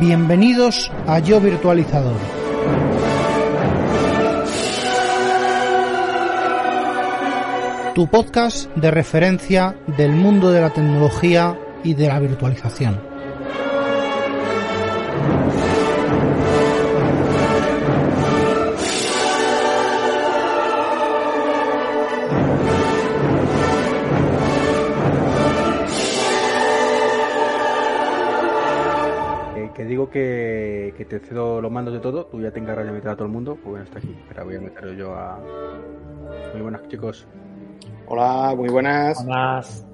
Bienvenidos a Yo Virtualizador. Tu podcast de referencia del mundo de la tecnología y de la virtualización. Te cedo los mandos de todo, tú ya te encargas de meter a todo el mundo, pues bueno, está aquí. Espera, voy a meter yo a. Muy buenas, chicos. Hola, muy buenas. Más.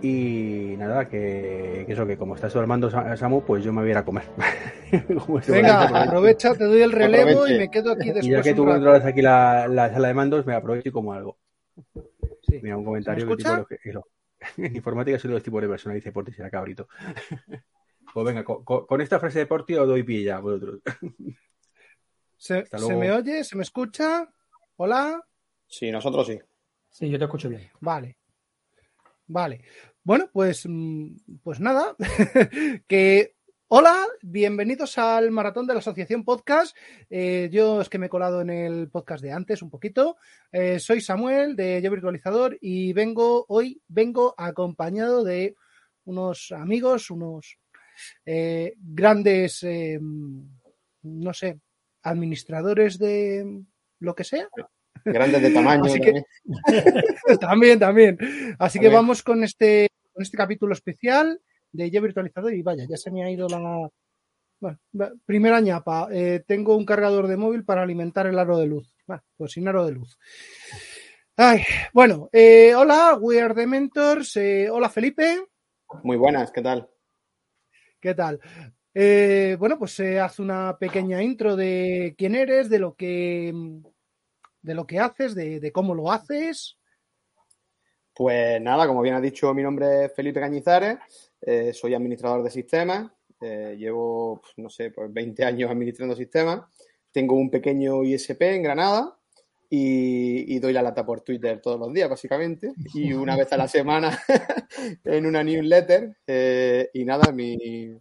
Y nada, que, que eso, que como está todo el mando Sa- Samu, pues yo me voy a ir a comer. Venga, ir. aprovecha, te doy el relevo Aproveche. y me quedo aquí Y ya después. que tú controlas aquí la, la sala de mandos, me aprovecho y como algo. Sí. Mira, un comentario ¿Se me que tipo que- eso. En informática soy de los tipos de personas, dice Porti, será cabrito. Pues venga, con, esta frase de Porti os doy pie ya, vosotros. ¿Se, me oye? ¿Se me escucha? ¿Hola? Sí, nosotros sí. Sí, yo te escucho bien. Vale. Vale. Bueno, pues, mm, pues nada. que hola, bienvenidos al maratón de la Asociación Podcast. Eh, yo es que me he colado en el podcast de antes un poquito. Eh, soy Samuel de Yo Virtualizador y vengo hoy vengo acompañado de unos amigos, unos eh, grandes, eh, no sé, administradores de lo que sea. Grandes de tamaño. Así que- también. también. Así que vamos con este, con este capítulo especial de Yo Virtualizador y vaya, ya se me ha ido la... Bueno, primera ñapa, eh, tengo un cargador de móvil para alimentar el aro de luz. Bueno, pues sin aro de luz. Ay, bueno, eh, hola, We Are The Mentors. eh, hola, Felipe. Muy buenas, ¿qué tal? ¿Qué tal? Eh, bueno, pues se hace una pequeña intro de quién eres, de lo que, de lo que haces, de, cómo lo haces. Pues nada, como bien has dicho, mi nombre es Felipe Cañizares, eh, soy administrador de sistemas, eh, llevo, no sé, pues 20 años administrando sistemas, tengo un pequeño ISP en Granada y, y doy la lata por Twitter todos los días, básicamente, y una vez a la semana en una newsletter. eh, y nada, mi,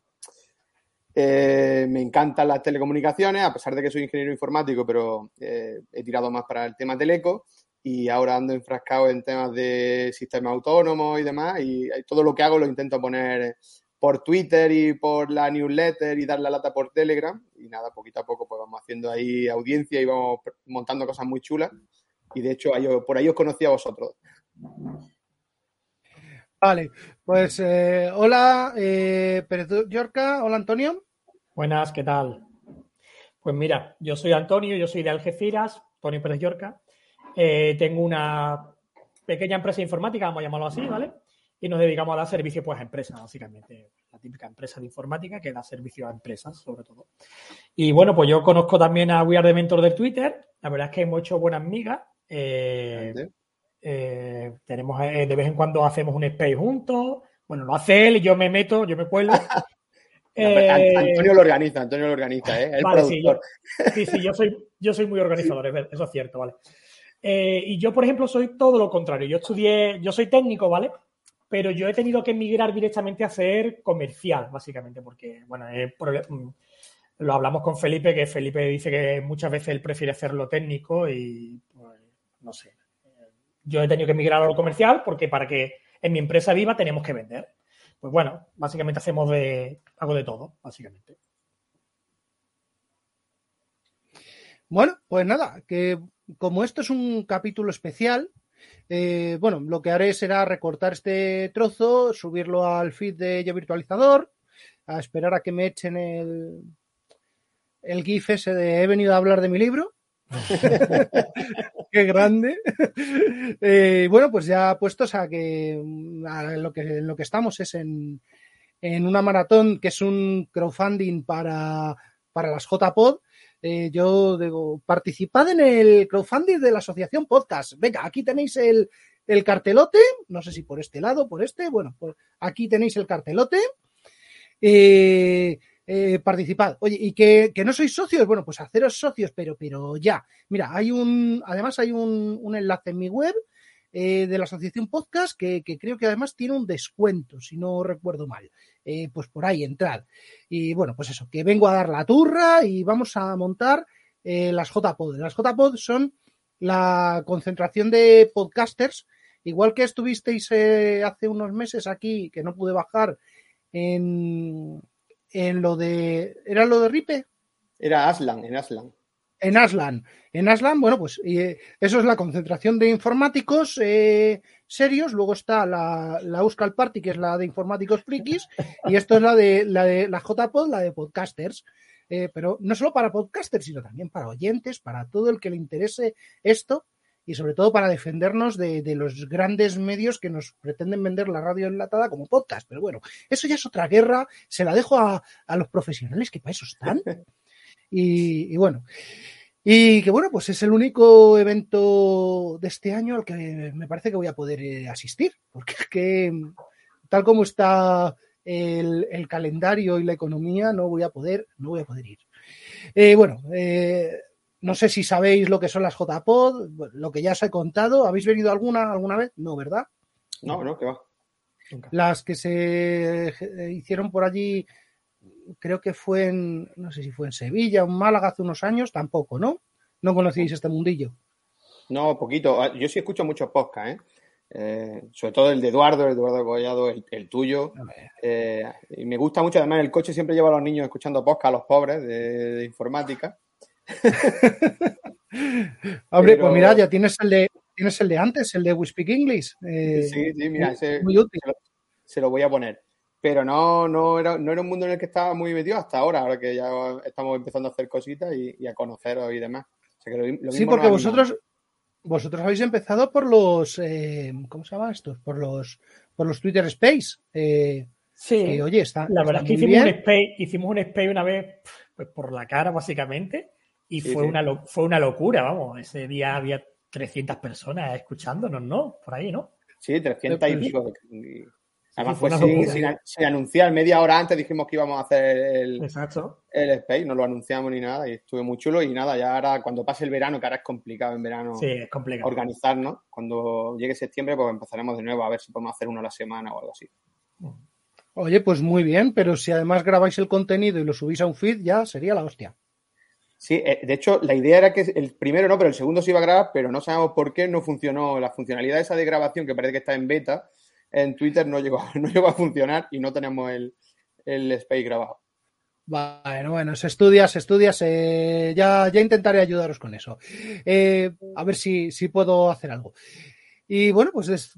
eh, me encantan las telecomunicaciones, a pesar de que soy ingeniero informático, pero eh, he tirado más para el tema teleco y ahora ando enfrascado en temas de sistemas autónomos y demás y todo lo que hago lo intento poner por Twitter y por la newsletter y dar la lata por Telegram y nada, poquito a poco pues vamos haciendo ahí audiencia y vamos montando cosas muy chulas y de hecho ahí- por ahí os conocí a vosotros. Vale, pues eh, hola, eh, Pérez Yorca, hola Antonio. Buenas, ¿qué tal? Pues mira, yo soy Antonio, yo soy de Algeciras, Antonio Pérez Llorca. Eh, tengo una pequeña empresa informática, vamos a llamarlo así, ¿vale? Y nos dedicamos a dar servicio pues, a empresas, básicamente. La típica empresa de informática que da servicio a empresas, sobre todo. Y bueno, pues yo conozco también a We Are The Mentor del Twitter. La verdad es que hemos hecho buenas migas. Eh, eh, tenemos eh, de vez en cuando hacemos un space juntos. Bueno, lo hace él y yo me meto, yo me cuelo. Antonio lo organiza, Antonio lo organiza, ¿eh? El Vale, sí, yo, sí, sí, yo soy, yo soy muy organizador, eso es cierto, ¿vale? Y yo, por ejemplo, soy todo lo contrario. Yo estudié, yo soy técnico, ¿vale? Pero yo he tenido que emigrar directamente a ser comercial, básicamente, porque, bueno, mm, lo hablamos con Felipe, que Felipe dice que muchas veces él prefiere hacerlo técnico y, pues, no sé. Yo he tenido que emigrar a lo comercial porque para que en mi empresa viva tenemos que vender. Pues bueno, básicamente hacemos de, hago de todo, básicamente. Bueno, pues nada, que como esto es un capítulo especial, eh, bueno, lo que haré será recortar este trozo, subirlo al feed de Yo Virtualizador, a esperar a que me echen el, el GIF ese de he venido a hablar de mi libro. Qué grande. Eh, bueno, pues ya puestos a que a lo que en lo que estamos es en, en una maratón que es un crowdfunding para, para las JPod. Eh, yo digo, participad en el crowdfunding de la asociación podcast. Venga, aquí tenéis el, el cartelote, no sé si por este lado, por este, bueno, aquí tenéis el cartelote. Eh, eh, participad. Oye, y que, no sois socios, bueno, pues haceros socios, pero, pero ya. Mira, hay un, además hay un, enlace en mi web de la asociación podcast que, creo que además tiene un descuento, si no recuerdo mal. Eh, pues por ahí entrad. Y bueno, pues eso, que vengo a dar la turra y vamos a montar eh, las JPod. Las JPod son la concentración de podcasters, igual que estuvisteis eh, hace unos meses aquí, que no pude bajar en, en lo de... ¿Era lo de Ripe? Era Aslan, en Aslan. En Aslan. En Aslan, bueno, pues eh, eso es la concentración de informáticos eh, serios. Luego está la, la Euskal Party, que es la de informáticos frikis. Y esto es la de la de la JPod, la de podcasters. Eh, pero no solo para podcasters, sino también para oyentes, para todo el que le interese esto y sobre todo para defendernos de, de, los grandes medios que nos pretenden vender la radio enlatada como podcast. Pero bueno, eso ya es otra guerra, se la dejo a, a los profesionales que para eso están. Y, y, bueno, y que bueno, pues es el único evento de este año al que me parece que voy a poder eh, asistir, porque es que tal como está el, el, calendario y la economía, no voy a poder, no voy a poder ir. Eh, bueno, eh, no sé si sabéis lo que son las JPod, lo que ya os he contado. ¿Habéis venido alguna alguna vez? No, ¿verdad? No, no, que va. Las que se hicieron por allí, creo que fue en, no sé si fue en Sevilla o en Málaga hace unos años, tampoco, ¿no? No conocíais este mundillo. No, poquito. Yo sí escucho muchos podcasts, ¿eh? Eh, sobre todo el de Eduardo, el Eduardo Collado, el, el tuyo. Eh, y me gusta mucho, además, el coche siempre lleva a los niños escuchando podcast, a los pobres de, de informática. Hombre, Pero... pues mira, ya tienes el de tienes el de antes, el de We Speak English. Eh, sí, sí, mira, ese, muy útil. Se lo, se lo, voy a poner. Pero no, no era, no era un mundo en el que estaba muy metido hasta ahora, ahora que ya estamos empezando a hacer cositas y, y a conoceros y demás. O sea, que lo, lo sí, porque vosotros, vosotros habéis empezado por los, eh, ¿cómo se llama estos? Por los, por los Twitter Space. Eh, sí. Que, oye, está. La verdad está es que hicimos bien. un, space, hicimos un space una vez pues, por la cara, básicamente, y Sí, fue, sí. Una lo- fue una locura, vamos. Ese día había 300 personas escuchándonos, ¿no? Por ahí, ¿no? Sí, 300 y Pues- pico. Además fue sin, sin, sin anunciar. Media hora antes dijimos que íbamos a hacer el, Exacto. el space, no lo anunciamos ni nada y estuve muy chulo. Y nada, ya ahora cuando pase el verano, que ahora es complicado en verano Sí, es complicado. organizarnos, cuando llegue septiembre, pues empezaremos de nuevo a ver si podemos hacer uno a la semana o algo así. Oye, pues muy bien, pero si además grabáis el contenido y lo subís a un feed, ya sería la hostia. Sí, eh, de hecho, la idea era que el primero no, pero el segundo se iba a grabar, pero no sabemos por qué no funcionó. La funcionalidad esa de grabación, que parece que está en beta, en Twitter no llegó, no llegó a funcionar y no tenemos el, el space grabado. Bueno, bueno, se estudia. Ya, ya intentaré ayudaros con eso. Eh, a ver si, si puedo hacer algo. Y bueno, pues des-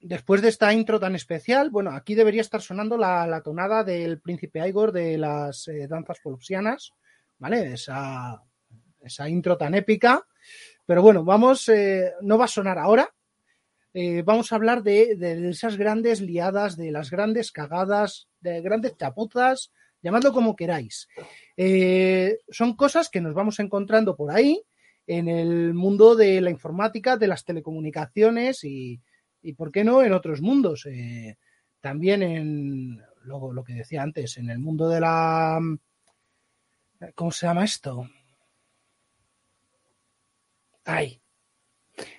después de esta intro tan especial, bueno, aquí debería estar sonando la, la tonada del príncipe Igor de las eh, danzas polopsianas, ¿vale? Esa, esa intro tan épica. Pero bueno, vamos, eh, no va a sonar ahora. Eh, vamos a hablar de, de esas grandes liadas, de las grandes cagadas, de grandes chapuzas, llamadlo como queráis. Eh, son cosas que nos vamos encontrando por ahí en el mundo de la informática, de las telecomunicaciones y, y ¿por qué no?, en otros mundos. Eh, también en lo, lo, que decía antes, en el mundo de la... ¿Cómo se llama esto? Ay.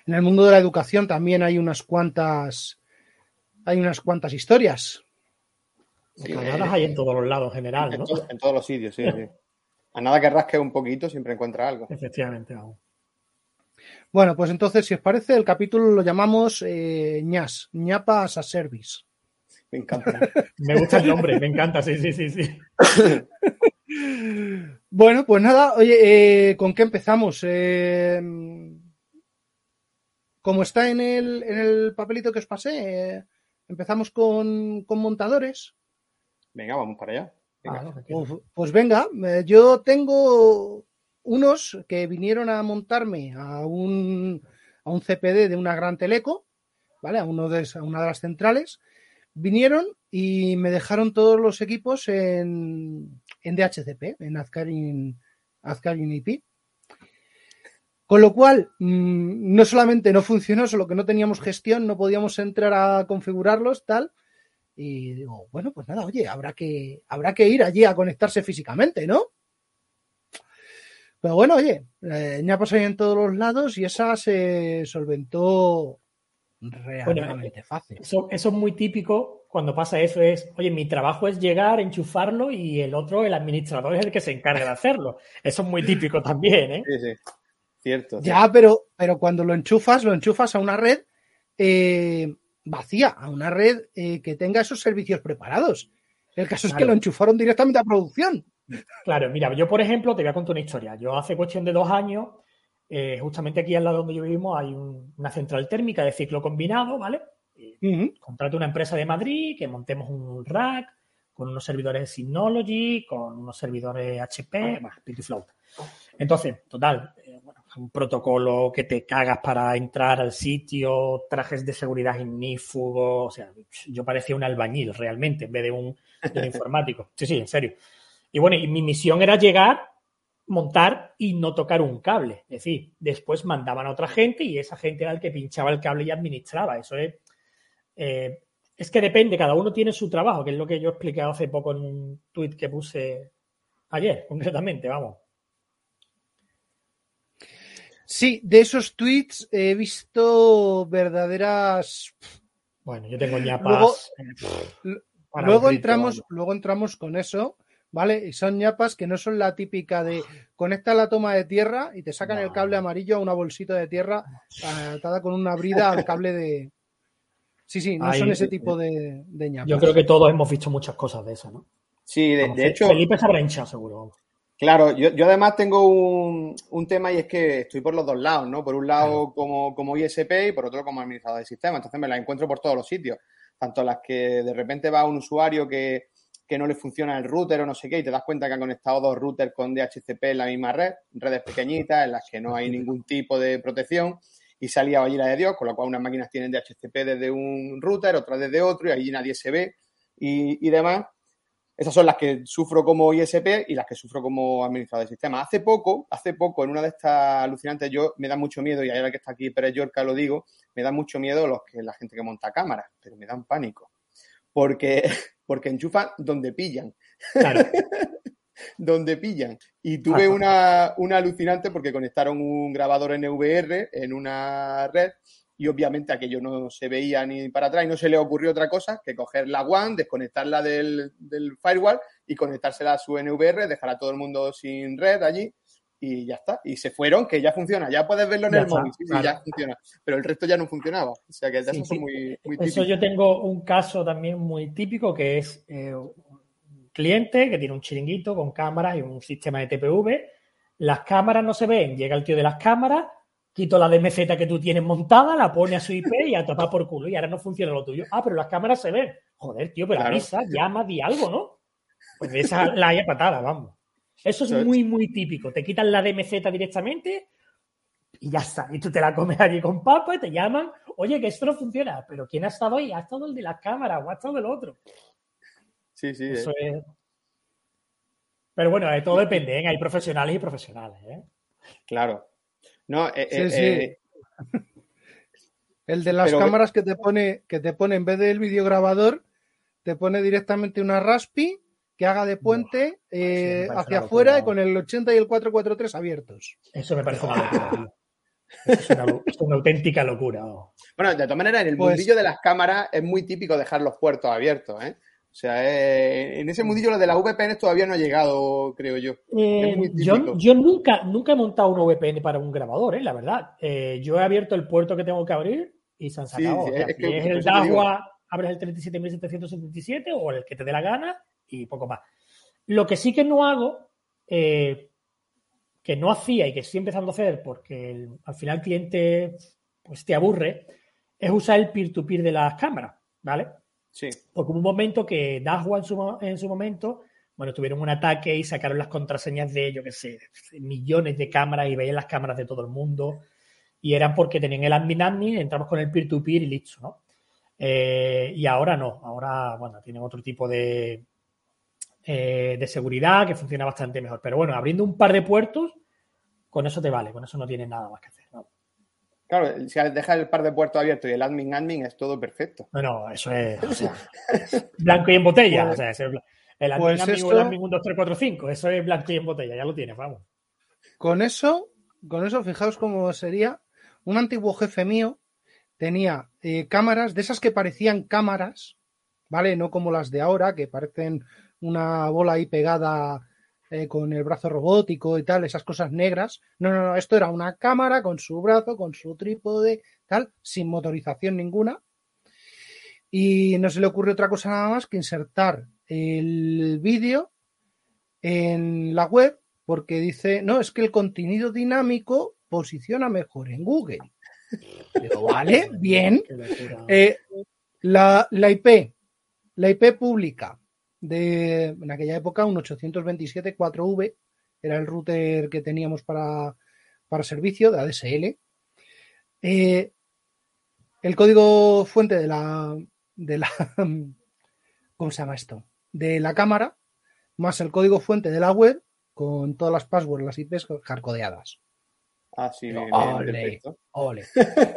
En el mundo de la educación también hay unas cuantas... Hay unas cuantas historias. Sí, Cagadas hay en todos los lados en general, en, ¿no? en, todos los sitios, sí, sí. A nada que rasque un poquito, siempre encuentra algo. Efectivamente, vamos. Bueno, pues entonces, si os parece, el capítulo lo llamamos eh, ñas, ñapa as a service. Me encanta. me gusta el nombre, me encanta, sí, sí, sí, sí. bueno, pues nada, oye, eh, ¿con qué empezamos? Eh, como está en el, en el papelito que os pasé, eh, empezamos con, con montadores. Venga, vamos para allá. Venga. Ah, pues, pues, venga, eh, yo tengo unos que vinieron a montarme a un, a un CPD de una gran teleco, ¿vale? A, uno de, a una de las centrales. Vinieron y me dejaron todos los equipos en, en DHCP, en Azkarin, Azkarin IP. Con lo cual, mmm, no solamente no funcionó, solo que no teníamos gestión, no podíamos entrar a configurarlos, tal. Y digo, bueno, pues nada, oye, habrá que, habrá que ir allí a conectarse físicamente, ¿no? Pero bueno, oye, eh, ya pasó en todos los lados y esa se solventó realmente fácil. Eso, eso es muy típico cuando pasa eso, es, oye, mi trabajo es llegar, enchufarlo y el otro, el administrador, es el que se encarga de hacerlo. Eso es muy típico también, ¿eh? Sí, sí. Cierto. Ya, pero, pero cuando lo enchufas, lo enchufas a una red eh, vacía, a una red eh, que tenga esos servicios preparados. El caso es que lo enchufaron directamente a producción. Claro, mira, yo por ejemplo te voy a contar una historia. Yo hace cuestión de dos años, eh, justamente aquí al lado donde yo vivimos hay un- una central térmica de ciclo combinado, ¿vale? Ujú. Contrato una empresa de Madrid que montemos un rack con unos servidores de Synology, con unos servidores HP, bueno, PitiFloat. Entonces, total, eh, bueno, un protocolo que te cagas para entrar al sitio, trajes de seguridad ignífugos, o sea, yo parecía un albañil realmente en vez de un, de un informático. Sí, sí, en serio. Y bueno, y mi misión era llegar, montar y no tocar un cable. Es decir, después mandaban a otra gente y esa gente era el que pinchaba el cable y administraba. Eso es. eh, es que depende, cada uno tiene su trabajo, que es lo que yo he explicado hace poco en un tuit que puse ayer, concretamente, vamos. Sí, de esos tweets he visto verdaderas. Bueno, yo tengo ñapas. Luego- eh, Luego entramos, luego entramos con eso, ¿vale? Y son ñapas que no son la típica de conecta la toma de tierra y te sacan el cable amarillo a una bolsita de tierra atada con una brida al cable de. Sí, sí, no Ay, son ese eh, tipo de, de ñapas. Yo creo que todos hemos visto muchas cosas de esas, ¿no? Sí, de, hecho, Felipe se habrá hinchado, seguro. Claro, yo, yo además tengo un, un tema y es que estoy por los dos lados, ¿no? Por un lado como, como ISP y por otro como administrador de sistema. Entonces me las encuentro por todos los sitios. Tanto las que de repente va un usuario que, que no le funciona el router o no sé qué y te das cuenta que ha conectado dos routers con DHCP en la misma red, redes pequeñitas en las que no hay ningún tipo de protección y liado allí la de Dios, con lo cual unas máquinas tienen DHCP desde un router, otras desde otro y allí nadie se ve y, y demás. Esas son las que sufro como ISP y las que sufro como administrador de sistema. Hace poco, hace poco, en una de estas alucinantes, yo me da mucho miedo, y ahora que está aquí Pérez Yorca lo digo, me da mucho miedo los que la gente que monta cámaras, pero me dan pánico. Porque, porque enchufan donde pillan, Claro, donde pillan. Y tuve una, una alucinante porque conectaron un grabador NVR en una red y obviamente aquello no se veía ni para atrás y no se le ocurrió otra cosa que coger la WAN, desconectarla del, del firewall y conectársela a su NVR, dejar a todo el mundo sin red allí y ya está. Y se fueron, que ya funciona, ya puedes verlo en Ya el está, móvil, sí, claro. ya funciona. Pero el resto ya no funcionaba. O sea que de Sí, esos sí. muy, muy Eso yo tengo un caso también muy típico que es eh, un cliente que tiene un chiringuito con cámaras y un sistema de TPV. Las cámaras no se ven, llega el tío de las cámaras, quito la DMZ que tú tienes montada, la pone a su IP y a tapar por culo y ahora no funciona lo tuyo. Ah, pero las cámaras se ven. Joder, tío, pero Claro. avisa, llama, di algo, ¿no? Pues de esa la haya patada, vamos. Eso es Eso muy, muy típico. Te quitan la DMZ directamente y ya está. Y tú te la comes allí con papa y te llaman, oye, que esto no funciona. Pero ¿quién ha estado ahí? Ha estado el de las cámaras o ha estado el otro. Sí, sí. Eso eh. es. Pero bueno, de todo depende, ¿eh? Hay profesionales y profesionales, ¿eh? Claro. No, eh, Sí, eh, sí. eh, El de las Pero- cámaras que te pone, que te pone en vez del videograbador, te pone directamente una Raspi que haga de puente eh, parece hacia afuera y con el 80 y el 443 abiertos. Eso me parece una locura, tío. Es una, lo- es una auténtica locura. vamos. Bueno, de todas maneras, en el Pues- mundillo de las cámaras es muy típico dejar los puertos abiertos, ¿eh? O sea, eh, en ese mundillo lo de las VPN todavía no ha llegado, creo yo. Eh, yo nunca, nunca he montado un VPN para un grabador, ¿eh? la verdad. Eh, yo he abierto el puerto que tengo que abrir y se han Sí, sacado. sí, O sea, es si que es el. DAGWA, abres el 37.777 o el que te dé la gana y poco más. Lo que sí que no hago, que no hacía y que estoy empezando a hacer porque el- al final el cliente pues, te aburre, es usar el peer-to-peer de las cámaras, ¿vale? Sí. Porque hubo un momento que Dahua en su, en su momento, bueno, tuvieron un ataque y sacaron las contraseñas de, yo qué sé, millones de cámaras y veían las cámaras de todo el mundo. Y eran porque tenían el admin admin, entramos con el peer-to-peer y listo, ¿no? Eh, y ahora no, ahora, bueno, tienen otro tipo de, eh, de seguridad que funciona bastante mejor. Pero bueno, abriendo un par de puertos, con eso te vale, con eso no tienes nada más que hacer. Claro, si dejas el par de puertos abiertos y el admin admin es todo perfecto. No, no, eso es o sea, blanco y en botella. Pues- o sea, es el, el admin, pues admin o esto- el admin 1, 2, 3, 4, 5. Eso es blanco y en botella, ya lo tienes, vamos. Con eso, con eso, fijaos cómo sería un antiguo jefe mío, tenía eh, cámaras, de esas que parecían cámaras, ¿vale? No como las de ahora, que parecen una bola ahí pegada eh, con el brazo robótico y tal, esas cosas negras. No, no, no, esto era una cámara con su brazo, con su trípode, tal, sin motorización ninguna. Y no se le ocurre otra cosa nada más que insertar el vídeo en la web porque dice, no, es que el contenido dinámico posiciona mejor en Google. Digo, vale, bien. Eh, la, la IP, la IP pública de en aquella época un 827 4V era el router que teníamos para, para servicio de ADSL. Eh, el código fuente de la de la ¿cómo se llama esto? de la cámara más el código fuente de la web con todas las passwords, las IPs hardcodeadas. Ah, sí, Ole, perfecto. ole.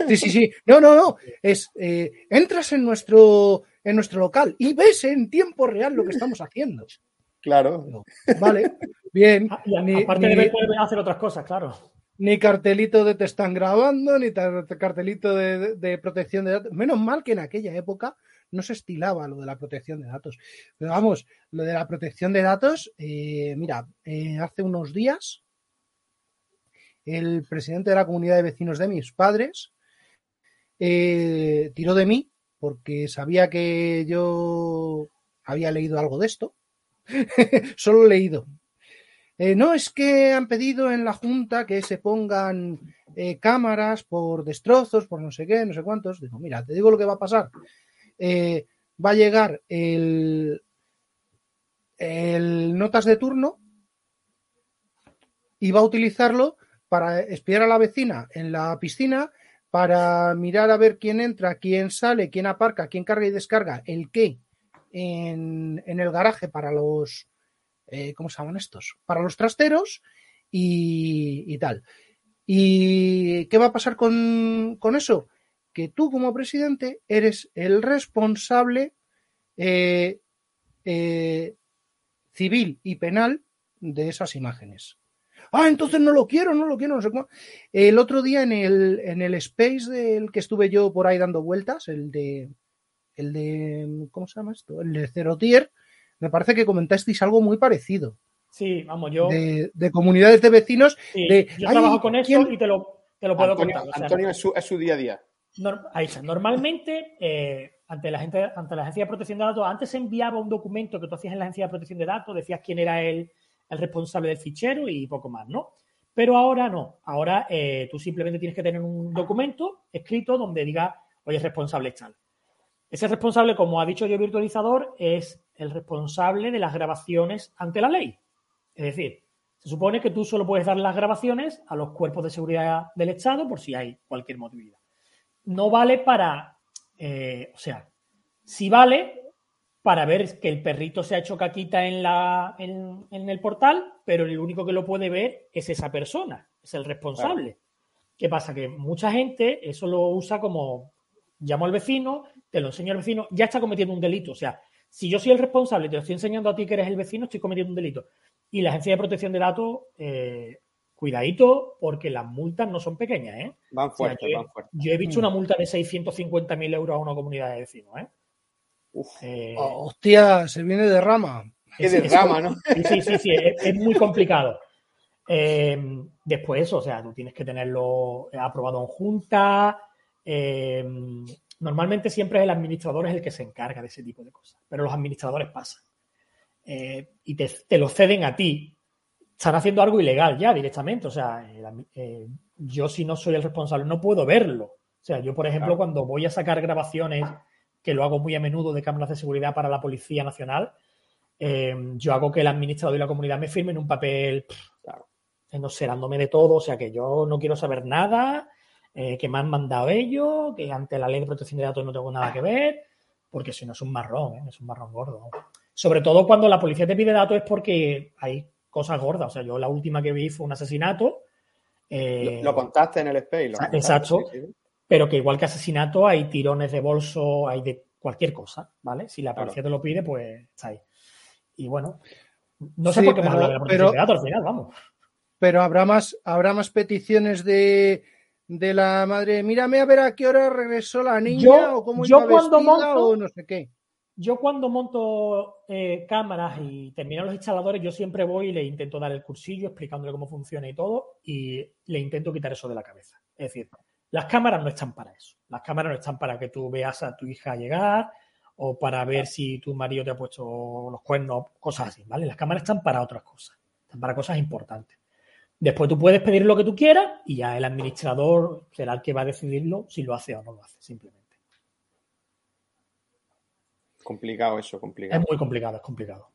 Sí, sí, sí. No, no, no. Es eh, entras en nuestro en nuestro local y ves en tiempo real lo que estamos haciendo. Claro. Digo, Vale, bien. Ah, y a- Ni- aparte ni- de hacer otras cosas, claro. ni cartelito de te están grabando, ni cartelito de, de- de protección de datos. Menos mal que en aquella época no se estilaba lo de la protección de datos. Pero vamos, lo de la protección de datos, eh, mira, eh, hace unos días el presidente de la comunidad de vecinos de mis padres eh, tiró de mí porque sabía que yo había leído algo de esto. Solo leído. Eh, no, es que han pedido en la Junta que se pongan eh, cámaras por destrozos, por no sé qué, no sé cuántos. Digo, mira, te digo lo que va a pasar. Eh, va a llegar el, el notas de turno y va a utilizarlo para espiar a la vecina en la piscina, para mirar a ver quién entra, quién sale, quién aparca, quién carga y descarga, el qué en, el garaje para los, eh, ¿cómo se llaman estos? Para los trasteros y, tal. ¿Y qué va a pasar con, con eso? Que tú como presidente eres el responsable eh, eh, civil y penal de esas imágenes. Ah, entonces no lo quiero, no lo quiero, no sé cómo. El otro día en el, en el space del que estuve yo por ahí dando vueltas, el de, el de, ¿cómo se llama esto? El de Zero Tier, me parece que comentasteis algo muy parecido. Sí, vamos, yo, De, de comunidades de vecinos. sí, de, yo "Ay, trabajo con eso ¿quién- y te lo, te lo puedo Antonio, contar. o sea, Antonio es, su, es su día a día. Ahí está. Normalmente, eh, ante, la gente, ante la Agencia de Protección de Datos, antes se enviaba un documento que tú hacías en la Agencia de Protección de Datos, decías quién era el, el responsable del fichero y poco más, ¿no? Pero ahora no. Ahora eh, tú simplemente tienes que tener un documento escrito donde diga, oye, responsable es tal. Ese responsable, como ha dicho yo virtualizador, es el responsable de las grabaciones ante la ley. Es decir, se supone que tú solo puedes dar las grabaciones a los cuerpos de seguridad del Estado por si hay cualquier motividad no vale para, eh, o sea, sí vale para ver que el perrito se ha hecho caquita en, la, en, en el portal, pero el único que lo puede ver es esa persona, es el responsable. ¿Qué pasa? Que mucha gente eso lo usa como, llamo al vecino, te lo enseño al vecino, ya está cometiendo un delito. O sea, si yo soy el responsable y te lo estoy enseñando a ti que eres el vecino, estoy cometiendo un delito. Y la Agencia de Protección de Datos, eh, cuidadito, porque las multas no son pequeñas, ¿eh? Van fuertes, van fuertes. Yo he visto una multa de 650.000 euros a una comunidad de vecinos. ¿eh? Uf, Eh, Oh, hostia, se viene de rama. qué es- es- derrama, ¿no? Sí, sí, sí, sí, es, es muy complicado. Eh, después, o sea, tú tienes que tenerlo aprobado en junta. eh, normalmente siempre el administrador es el que se encarga de ese tipo de cosas, pero los administradores pasan. Eh, y te, te lo ceden a ti. Están haciendo algo ilegal ya directamente. O sea, eh, yo si no soy el responsable no puedo verlo. O sea, yo, por ejemplo, Claro. cuando voy a sacar grabaciones, que lo hago muy a menudo de cámaras de seguridad para la Policía Nacional, eh, yo hago que el administrador y la comunidad me firmen un papel pff, Claro. de todo, o sea que yo no quiero saber nada, eh, que me han mandado ellos, que ante la ley de protección de datos no tengo nada que ver, porque si no es un marrón, ¿eh? es un marrón gordo. Sobre todo cuando la policía te pide datos es porque hay cosas gordas, o sea, yo la última que vi fue un asesinato. eh, Lo, lo contaste en el space. lo Ah, contaste, exacto. sí, sí. Pero que igual que asesinato hay tirones de bolso, hay de cualquier cosa, ¿vale? Si la Claro. policía te lo pide, pues está ahí. Y bueno, no sé Sí, por qué me pero- habla de la protección de datos al final, vamos. Pero habrá más, habrá más peticiones de, de la madre, mírame a ver a qué hora regresó la niña Yo- o cómo yo iba cuando vestida monto- o no sé qué. Yo cuando monto eh, cámaras y termino los instaladores, yo siempre voy y le intento dar el cursillo explicándole cómo funciona y todo y le intento quitar eso de la cabeza. Es decir, las cámaras no están para eso. Las cámaras no están para que tú veas a tu hija llegar o para ver si tu marido te ha puesto los cuernos, cosas así, ¿vale? Las cámaras están para otras cosas, están para cosas importantes. Después tú puedes pedir lo que tú quieras y ya el administrador será el que va a decidirlo si lo hace o no lo hace, simplemente. Complicado eso, complicado. Es muy complicado, es complicado.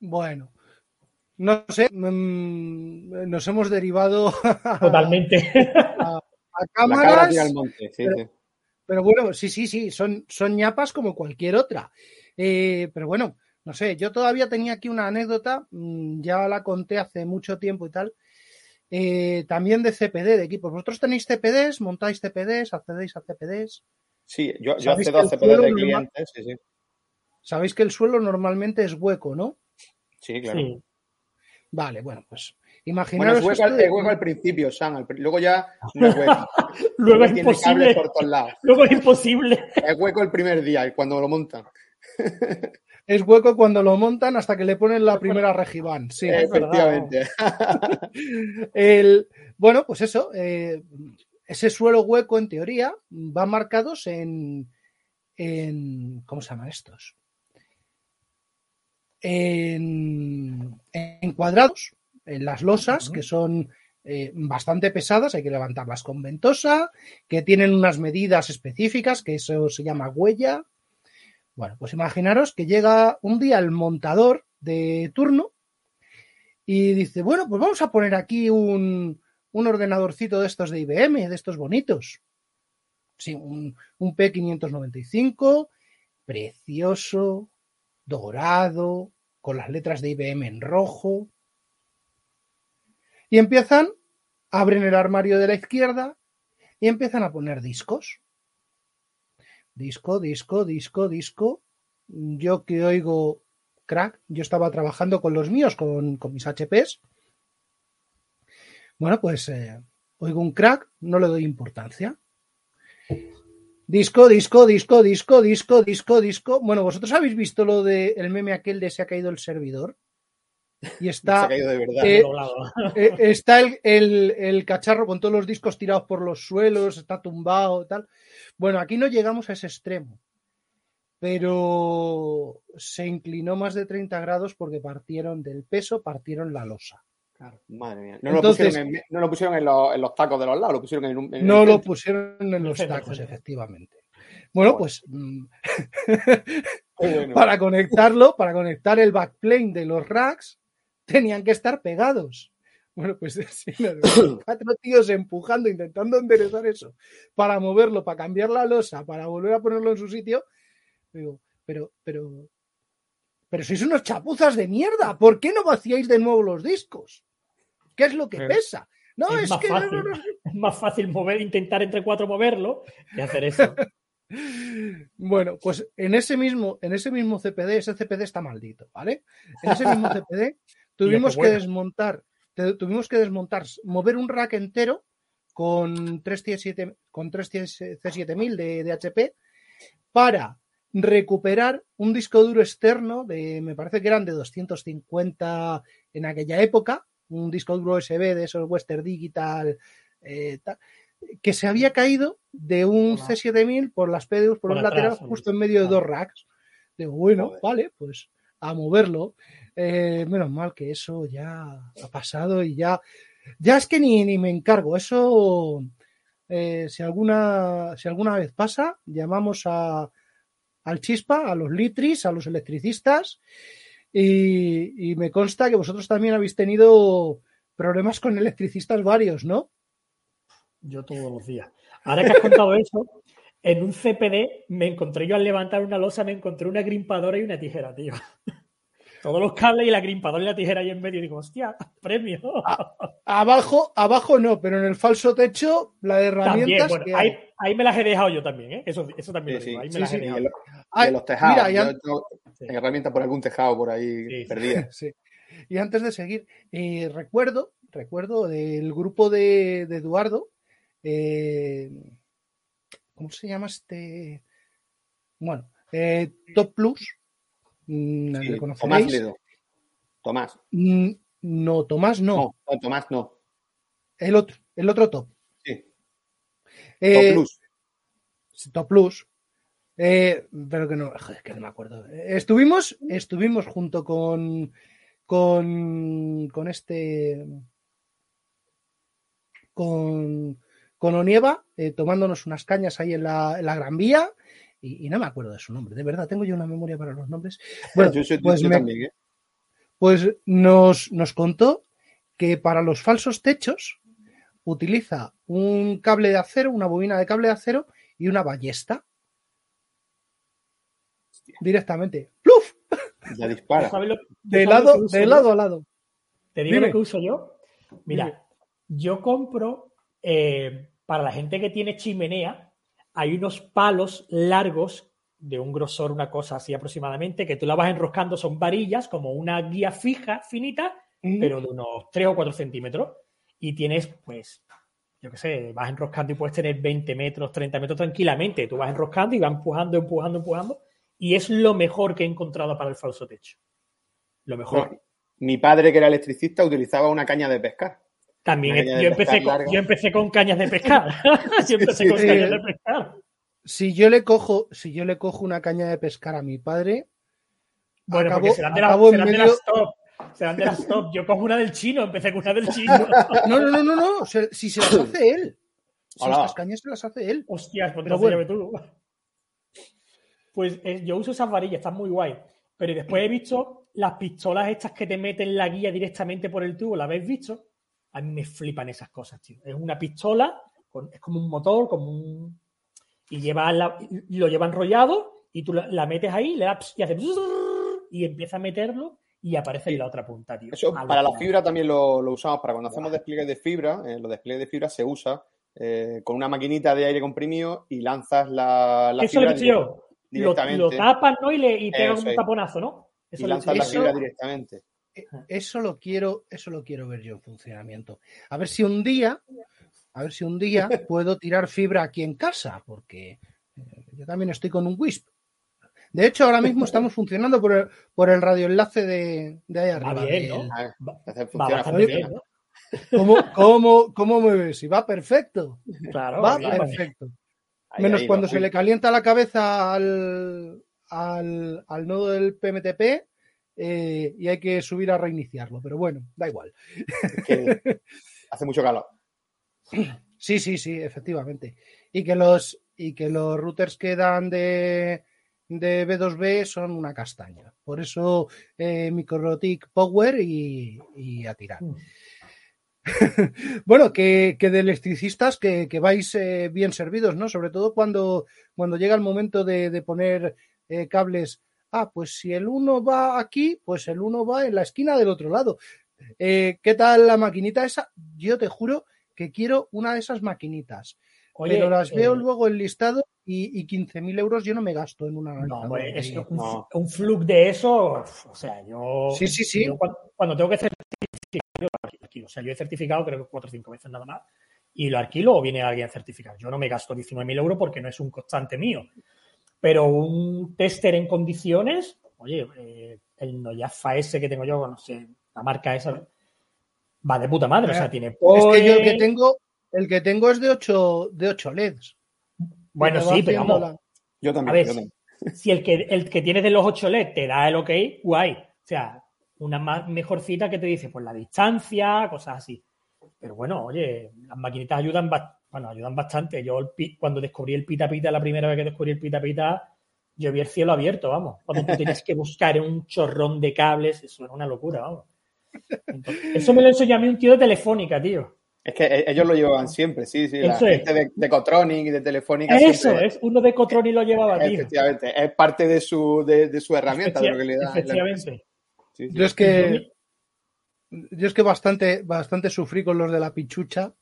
Bueno, no sé, mm, nos hemos derivado Totalmente. a cámaras, tira al monte, sí, sí. pero bueno, sí, sí, sí, son, son ñapas como cualquier otra. Eh, pero bueno, no sé, yo todavía tenía aquí una anécdota, mm, ya la conté hace mucho tiempo y tal, eh, también de CPD, de equipos. ¿Vosotros tenéis CPDs? ¿Montáis CPDs? ¿Accedéis a CPDs? Sí, yo, yo ¿Sabéis accedo a que el CPD de clientes, sí, sí. Sabéis que el suelo normalmente es hueco, ¿no? Sí, claro. Sí. Vale, bueno, pues Bueno, imaginaros es hueco, esto al, de- es hueco al principio, Sam. luego ya no es hueco. Luego es imposible. por todos lados. Luego es imposible. Es hueco el primer día, cuando lo montan. es hueco cuando lo montan hasta que le ponen la primera regibán. Sí. Es Efectivamente. El, bueno, pues eso, eh, ese suelo hueco en teoría van marcados en, en ¿cómo se llaman estos? En, en cuadrados, las losas, que son eh, bastante pesadas, hay que levantarlas con ventosa, que tienen unas medidas específicas, que eso se llama huella. Bueno, pues imaginaros que llega un día el montador de turno y dice, bueno, pues vamos a poner aquí un, un ordenadorcito de estos de IBM, de estos bonitos. Sí, un, un P595, precioso, dorado, con las letras de IBM en rojo. Y empiezan, abren el armario de la izquierda y empiezan a poner discos. Disco, disco, disco, disco. Yo que oigo crack, yo estaba trabajando con los míos, con, mis HPs. Bueno, pues eh, oigo un crack, no le doy importancia. Disco, disco, disco, disco, disco, disco, disco. Bueno, vosotros habéis visto lo de el meme aquel de se ha caído el servidor. Y Se está, ha caído de verdad. Eh, eh, está el, el- el cacharro con todos los discos tirados por los suelos, está tumbado, tal. Bueno, aquí no llegamos a ese extremo, pero se inclinó más de 30 grados porque partieron del peso, partieron la losa. Madre mía. No, Entonces- lo pusieron, en, no lo pusieron en, los, en los tacos de los lados, lo pusieron en un. en No lo pusieron en los tacos, efectivamente. Bueno, pues mm, bueno. para conectarlo, para conectar el backplane de los racks, tenían que estar pegados. Bueno, pues sí, los cuatro tíos empujando, intentando enderezar eso, para moverlo, para cambiar la losa, para volver a ponerlo en su sitio. Digo, pero, pero, pero sois unos chapuzas de mierda. ¿Por qué no vaciáis de nuevo los discos? ¿Qué es lo que Pero pesa? No, es es, más que fácil. Es más fácil mover, intentar entre cuatro moverlo que hacer eso. Bueno, pues en ese mismo, en ese mismo CPD, ese CPD está maldito, ¿vale? En ese mismo CPD tuvimos que desmontar, te- tuvimos que desmontar, mover un rack entero con 3 C7, con 3 C7000 de, de HP para recuperar un disco duro externo de, me parece que eran de 250 en aquella época, un disco duro USB de esos Western Digital, eh, tal, que se había caído de un Hola. C7000 por las PDUs, por, Por un atrás, lateral, justo en medio de Vale. dos racks. Digo, bueno, vale, pues a moverlo. Eh, menos mal que eso ya ha pasado y ya, ya es que ni, ni me encargo. Eso, eh, si, alguna, si alguna vez pasa, llamamos a, al chispa, a los litris, a los electricistas y, y me consta que vosotros también habéis tenido problemas con electricistas varios, ¿no? Yo todos los días. Ahora que has contado eso, en un CPD me encontré yo al levantar una losa, me encontré una grimpadora y una tijera, tío. Todos los cables y la grimpadora y la tijera ahí en medio. Y digo, hostia, premio. Abajo, abajo no, pero en el falso techo, la de También, herramientas. bueno, que ahí, hay. ahí me las he dejado yo también, ¿eh? Eso, eso también Sí, lo digo, ahí sí, me las sí, he dejado. en, los- y Ay, en los tejados. mira, ya- yo tengo Sí. herramientas por algún tejado por ahí. Sí. Y antes de seguir, eh, recuerdo, recuerdo del grupo de, de Eduardo, eh, ¿cómo se llama este? Bueno, eh, Top Plus. Mm, Sí, ¿le Tomás? Ledo. Tomás. Mm, No, Tomás no, No, no, Tomás no. el otro, el otro top. Sí. Eh, Top Plus. Top Plus. Eh, pero que no, joder, que no me acuerdo. Estuvimos, estuvimos junto con, con, con este, con, con Onieva, eh, tomándonos unas cañas ahí en la, en la Gran Vía, y, y no me acuerdo de su nombre, de verdad, tengo yo una memoria para los nombres. Bueno, yo soy- pues yo me- también, ¿eh? pues nos, nos contó que para los falsos techos utiliza un cable de acero, una bobina de cable de acero y una ballesta. Directamente. ¡Pluf! Ya dispara. ¿Sabes lo- De lado, de yo? lado a lado. Te digo Dime. lo que uso yo. Mira, Dime. yo compro eh, para la gente que tiene chimenea, hay unos palos largos de un grosor, una cosa así aproximadamente, que tú la vas enroscando, son varillas, como una guía fija, finita, pero de unos 3 o 4 centímetros. Y tienes, pues, yo qué sé, vas enroscando y puedes tener 20 metros, 30 metros tranquilamente. Tú vas enroscando y vas empujando, empujando, empujando. Y es lo mejor que he encontrado para el falso techo. Lo mejor. Mi padre, que era electricista, utilizaba una caña de pescar. También de yo, empecé con, yo empecé con cañas de pescar. yo empecé con sí. cañas de pescar. Si yo le cojo, si yo le cojo una caña de pescar a mi padre, Bueno, acabo- porque serán de, la- acabo en serán de medio- las top. Serán de las top. Yo cojo una del chino, empecé con una del chino. No, no, no, no, no. se- Si se las hace él. Si Hola. estas cañas se las hace él. Hostias, pues Pero entonces bueno. tú. Pues eh, yo uso esas varillas, están muy guay. Pero después he visto las pistolas estas que te meten la guía directamente por el tubo, ¿la habéis visto? A mí me flipan esas cosas, tío. Es una pistola, con- es como un motor, como un... Y lleva la- y lo lleva enrollado y tú la, la metes ahí, le das y hace... Y empieza a meterlo y aparece en la otra punta, tío. Eso para la fibra también lo, lo usamos. Para cuando hacemos despliegues de fibra, eh, los despliegues de fibra se usa eh, con una maquinita de aire comprimido y lanzas la, la Eso lo fibra he yo. Lo, tapas, ¿no? Y, le, y un taponazo, ¿no? y Eso he lanzas la fibra directamente. Eso lo quiero, eso lo quiero ver yo en funcionamiento. A ver si un día, a ver si un día puedo tirar fibra aquí en casa, porque eh, yo también estoy con un Wisp. De hecho, ahora mismo estamos funcionando por el, por el radioenlace de, de ahí Va arriba. bien, del- ¿no? A ver, Va, bastante bien, ¿no? ¿Cómo, cómo, cómo me ves? Y va perfecto. Claro, Va bien, perfecto. Ahí, Menos ahí, cuando va. se le calienta la cabeza al, al, al nodo del PMTP eh, y hay que subir a reiniciarlo. Pero bueno, da igual. Es que hace mucho calor. Sí, sí, sí, efectivamente. Y que los, y que los routers que dan de, de B2B son una castaña. Por eso eh, MikroTik Power y, y a tirar. Mm. bueno, que, que de electricistas que, que vais eh, bien servidos, ¿no? Sobre todo cuando, cuando llega el momento de, de poner eh, cables. Ah, pues si el uno va aquí, pues el uno va en la esquina del otro lado. Eh, ¿Qué tal la maquinita esa? Yo te juro que quiero una de esas maquinitas. Oye, pero las veo eh, luego en listado y, y 15.000 euros yo no me gasto en una. No, hombre, es un, No. un flux de eso, o sea, yo. Sí, sí, sí. yo cuando, cuando tengo que certificar, yo lo alquilo. O sea, yo he certificado creo que cuatro o cinco veces nada más y lo alquilo o viene alguien a certificar. Yo no me gasto 19.000 euros porque no es un constante mío. Pero un tester en condiciones, oye, eh, el Noyafa ese que tengo yo, no sé, la marca esa, va de puta madre. O sea, tiene Es que yo el que PoE, tengo, el que tengo es de 8, de 8 LEDs. Bueno, sí, pero vamos. la- Yo también. A ver, yo también. si el que, el que tienes de los 8 LED te da el ok, guay. O sea, una más mejorcita que te dice, pues la distancia, cosas así. Pero bueno, oye, las maquinitas ayudan, bas- bueno, ayudan bastante. Yo el pi- cuando descubrí el pita pita, la primera vez que descubrí el pita pita, yo vi el cielo abierto, vamos. Cuando tú tienes que buscar un chorrón de cables, eso era una locura, vamos. Entonces, eso me lo enseñó a mí un tío de Telefónica, tío. Es que e- ellos lo llevaban siempre, sí, sí. La Eso es. gente de, de Cotronic y de Telefónica Eso siempre- es, uno de Cotroni lo llevaba, tío. Efectivamente, es parte de su, de, de su herramienta, de lo que le da. Efectivamente. Sí, sí. Yo es que yo es que bastante, bastante sufrí con los de la pichucha.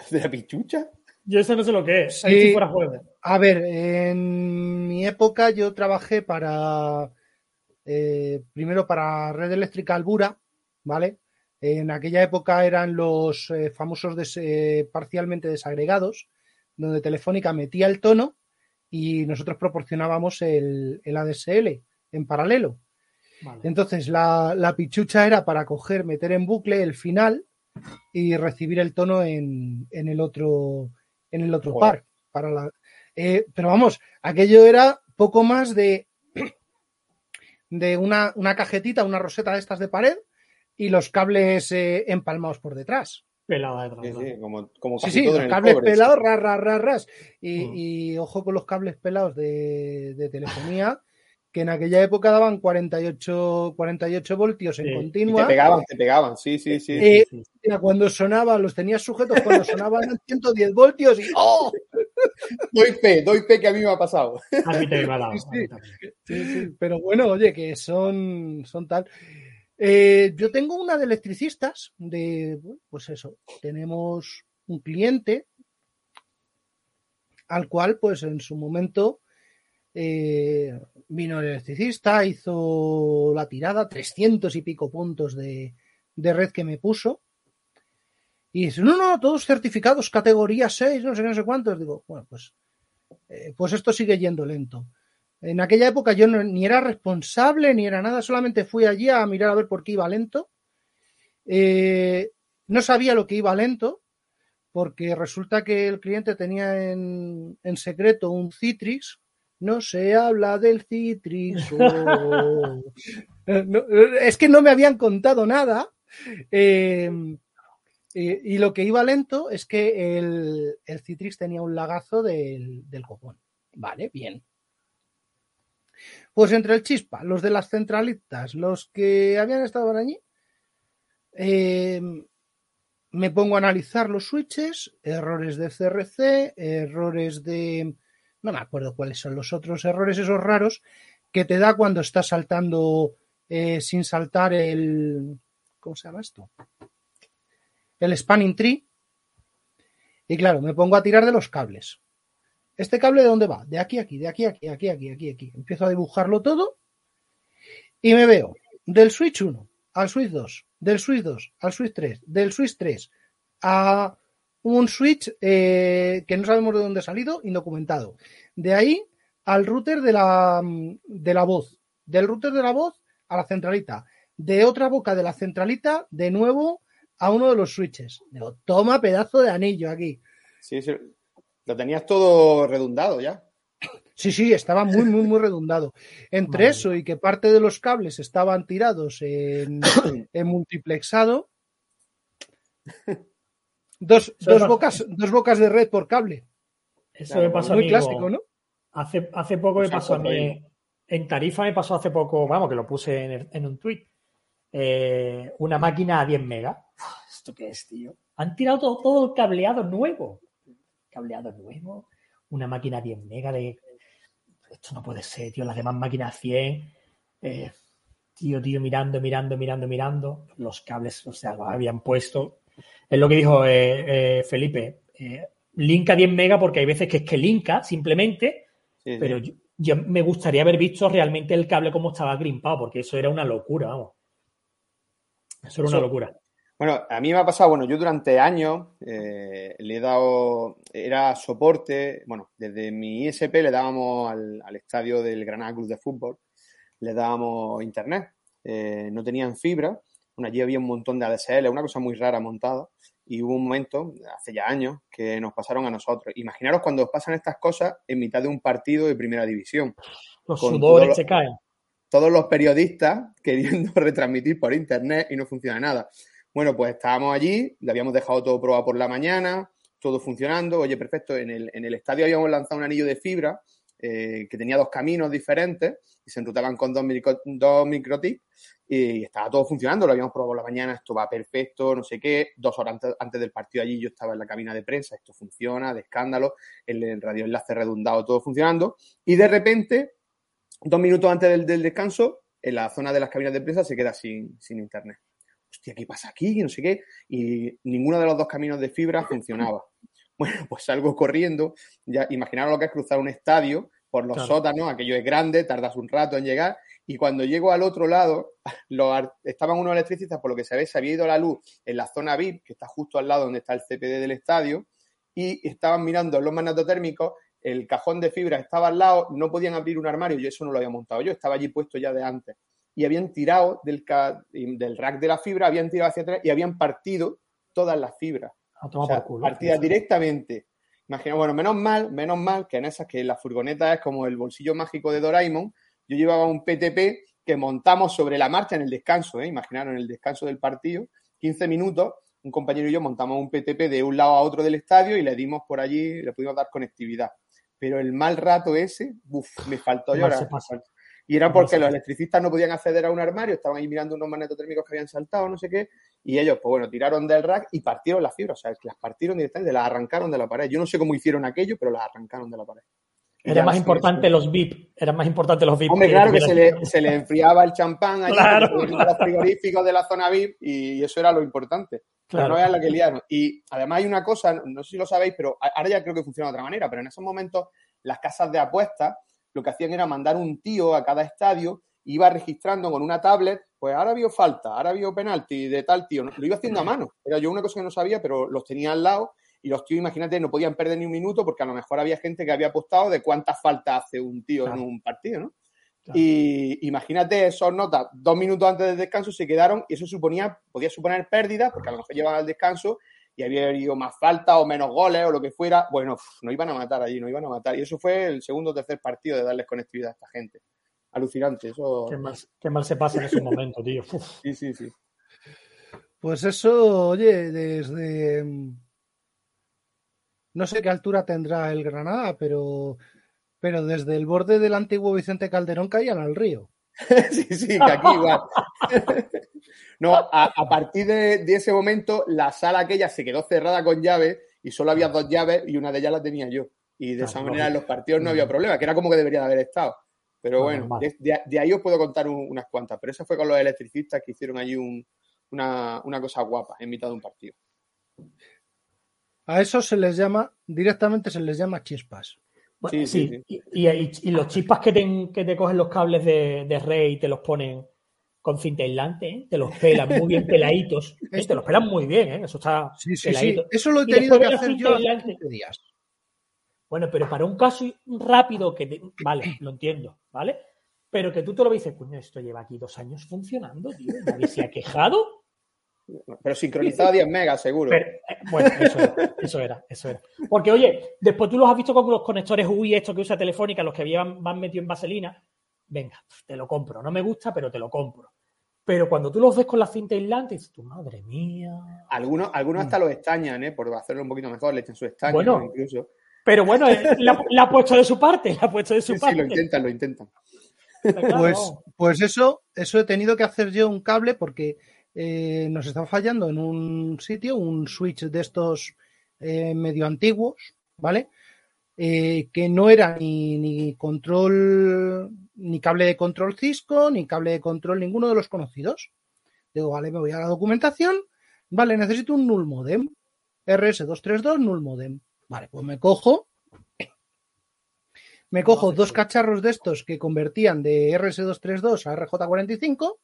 ¿De la pichucha? Yo eso no sé lo que es. Sí. Ahí sí fuera juego. A ver, en mi época yo trabajé para eh, primero para Red Eléctrica Albura, ¿vale? En aquella época eran los eh, famosos des- eh, parcialmente desagregados, donde Telefónica metía el tono y nosotros proporcionábamos el, el ADSL en paralelo. Vale. Entonces la, la pichucha era para coger, meter en bucle el final y recibir el tono en, en el otro, en el otro Joder. par. Para la, eh, pero vamos, aquello era poco más de, de una, una cajetita, una roseta de estas de pared y los cables eh, empalmados por detrás. Pelada de Sí, sí, como, como Sí, casi sí, todo los en cables pelados, ras, ras, ras. Y, Mm. y ojo con los cables pelados de, de telefonía, que en aquella época daban 48, 48 voltios en Sí. Y te Y continua. te pegaban, te pegaban, sí, sí, sí. Eh, Sí, sí. Mira, cuando sonaba, los tenías sujetos cuando sonaban en 110 voltios y ¡oh! Doy fe, doy fe que a mí me ha pasado. A mí también me ha dado. Sí, a mí sí. también. Sí, sí, pero bueno, oye, que son, son tal. Eh, yo tengo una de electricistas, de, pues eso, tenemos un cliente al cual, pues en su momento, eh, vino el electricista, hizo la tirada, 300 y pico puntos de, de red que me puso. Y dice, no, no, todos certificados, categoría 6, no sé no sé cuántos. Digo, bueno, pues, eh, pues esto sigue yendo lento. En aquella época yo ni era responsable ni era nada, solamente fui allí a mirar a ver por qué iba lento. Eh, no sabía lo que iba lento, porque resulta que el cliente tenía en, en secreto un Citrix. No se habla del Citrix. oh. Eh, no, es que no me habían contado nada. Eh, eh, y lo que iba lento es que el, el Citrix tenía un lagazo del, del copón. Vale, bien. Pues entre el chispa, los de las centralitas, los que habían estado allí, eh, me pongo a analizar los switches, errores de CRC, errores de... No me acuerdo cuáles son los otros errores esos raros que te da cuando estás saltando eh, sin saltar el... ¿Cómo se llama esto? El spanning tree. Y claro, me pongo a tirar de los cables. ¿Este cable de dónde va? De aquí aquí, de aquí aquí, aquí, aquí, aquí, aquí. Empiezo a dibujarlo todo y me veo del switch 1 al switch 2, del switch 2 al switch 3, del switch 3 a un switch eh, que no sabemos de dónde ha salido, indocumentado. De ahí al router de la, de la voz, del router de la voz a la centralita, de otra boca de la centralita, de nuevo a uno de los switches. Digo, toma pedazo de anillo aquí. Sí, sí. Lo tenías todo redundado ya. Sí, sí, estaba muy, muy, muy redundado. Entre Madre eso y que parte de los cables estaban tirados en, en multiplexado, dos, dos, bocas, dos bocas de red por cable. Eso Claro, me pasó a Muy mí. clásico, ¿no? Hace, hace poco me Usar pasó a mí. correo. En Tarifa me pasó hace poco, vamos, que lo puse en, el- en un tweet. una máquina a 10 megas. ¿Esto qué es, tío? Han tirado todo, todo el cableado nuevo. Cableado nuevo. Una máquina a 10 megas de. Esto no puede ser, tío. Las demás máquinas a 100. eh, tío, tío, mirando, mirando, mirando, mirando. Los cables, o sea, los habían puesto. Es lo que dijo eh, eh, Felipe. Eh, linka 10 megas porque hay veces que es que linka simplemente Sí, sí. pero yo, yo me gustaría haber visto realmente el cable cómo estaba grimpado, porque eso era una locura, vamos. Eso era una locura. Bueno, a mí me ha pasado, bueno, yo durante años eh, le he dado, era soporte, bueno, desde mi ISP le dábamos al, al estadio del Granada Club de Fútbol, le dábamos internet, no tenían fibra, bueno, allí había un montón de ADSL, una cosa muy rara montada, y hubo un momento, hace ya años, que nos pasaron a nosotros. Imaginaros cuando os pasan estas cosas en mitad de un partido de primera división. Los sudores se caen. todos los periodistas queriendo retransmitir por internet y no funciona nada. Bueno, pues estábamos allí, le habíamos dejado todo probado por la mañana, todo funcionando. Oye, perfecto, en el, en el estadio habíamos lanzado un anillo de fibra eh, que tenía dos caminos diferentes y se enrutaban con dos, micro, dos y estaba todo funcionando. Lo habíamos probado por la mañana, esto va perfecto, no sé qué. Dos horas antes, antes del partido allí yo estaba en la cabina de prensa, esto funciona, de escándalo, el, el radioenlace redundado, todo funcionando. Y de repente dos minutos antes del, del descanso, en la zona de las cabinas de prensa se queda sin, sin internet. Hostia, ¿qué pasa aquí? No sé qué. Y ninguno de los dos caminos de fibra funcionaba. Bueno, pues salgo corriendo. Ya, imaginaros lo que es cruzar un estadio por los Claro. sótanos, aquello es grande, tardas un rato en llegar. Y cuando llego al otro lado, estaban unos electricistas, por lo que se ve, se había ido la luz en la zona VIP, que está justo al lado donde está el CPD del estadio, y estaban mirando los magnetotérmicos, el cajón de fibra estaba al lado, no podían abrir un armario, y eso no lo había montado yo, estaba allí puesto ya de antes. Y habían tirado del, del rack de la fibra, habían tirado hacia atrás y habían partido todas las fibras. O sea, partidas directamente. Imagina, bueno, menos mal, menos mal que en esas que la furgoneta es como el bolsillo mágico de Doraemon, yo llevaba un PTP que montamos sobre la marcha en el descanso, ¿eh? imaginaron, en el descanso del partido, 15 minutos, un compañero y yo montamos un PTP de un lado a otro del estadio y le dimos por allí, le pudimos dar conectividad. Pero el mal rato ese, uff, me faltó llorar. Y era porque los electricistas no podían acceder a un armario, estaban ahí mirando unos magnetotérmicos que habían saltado, no sé qué, y ellos, pues bueno, tiraron del rack y partieron las fibras, o sea, las partieron directamente, las arrancaron de la pared. Yo no sé cómo hicieron aquello, pero las arrancaron de la pared. Era más importante los VIP, eran más importante los VIP. Hombre, claro que se le, se le, enfriaba el champán allí los frigoríficos de la zona VIP y eso era lo importante. Pero no vean la que liaron. Y además hay una cosa, no sé si lo sabéis, pero ahora ya creo que funciona de otra manera, pero en esos momentos las casas de apuestas lo que hacían era mandar un tío a cada estadio, iba registrando con una tablet, pues ahora vio falta, ahora vio penalti de tal tío. Lo iba haciendo a mano. Era yo una cosa que no sabía, pero los tenía al lado y los tíos, imagínate, no podían perder ni un minuto porque a lo mejor había gente que había apostado de cuántas faltas hace un tío en un partido, ¿no? Y imagínate esos notas, dos minutos antes del descanso se quedaron y eso suponía, podía suponer pérdida porque a lo mejor llevaban al descanso y había habido más falta o menos goles o lo que fuera. Bueno, no iban a matar allí, no iban a matar. Y eso fue el segundo o tercer partido de darles conectividad a esta gente. Alucinante, eso. Qué mal, se pasa en ese momento, tío. Sí, sí, sí. Pues eso, oye, desde no sé qué altura tendrá el Granada, pero, pero desde el borde del antiguo Vicente Calderón caían al río. sí, sí, que aquí igual. no, a, partir de, ese momento, la sala aquella se quedó cerrada con llave y solo había dos llaves y una de ellas la tenía yo. Y de esa manera en los partidos no había problema, que era como que debería de haber estado. Pero bueno, de, ahí os puedo contar unas cuantas. Pero eso fue con los electricistas que hicieron allí una, una cosa guapa en mitad de un partido. A eso se les llama, directamente se les llama chispas. sí, sí, Y, los chispas que te, que te cogen los cables de, de red y te los ponen con cinta aislante, ¿eh? te los pelan muy bien peladitos. ¿eh? Te los pelan muy bien, ¿eh? eso está sí, sí, peladito. Eso lo he tenido que hacer yo hace días. Bueno, pero para un caso rápido que vale, lo entiendo, ¿vale? Pero que tú te lo dices, coño, esto lleva aquí dos años funcionando, tío, nadie se ha quejado. Pero sincronizado a 10 megas, seguro. Eh, bueno, eso era, eso era, Porque, oye, después tú los has visto con los conectores UI, estos que usa Telefónica, los que habían, van metidos en vaselina. Venga, te lo compro. No me gusta, pero te lo compro. Pero cuando tú los ves con la cinta aislante, dices tu madre mía. Algunos, algunos hasta los estañan, ¿eh? Por hacerlo un poquito mejor, le echan su estaño bueno, incluso. Pero bueno, la, ha puesto de su parte, la ha puesto de su parte. Sí, lo intentan, lo intentan. Pues, pues eso, eso he tenido que hacer yo un cable porque eh, nos estaba fallando en un sitio, un switch de estos eh, medio antiguos, ¿vale? Eh, que no era ni, control, ni cable de control Cisco, ni cable de control ninguno de los conocidos. Digo, vale, me voy a la documentación. Vale, necesito un null modem. RS232 null modem. Vale, pues me cojo. Me cojo dos cacharros de estos que convertían de RS232 a RJ45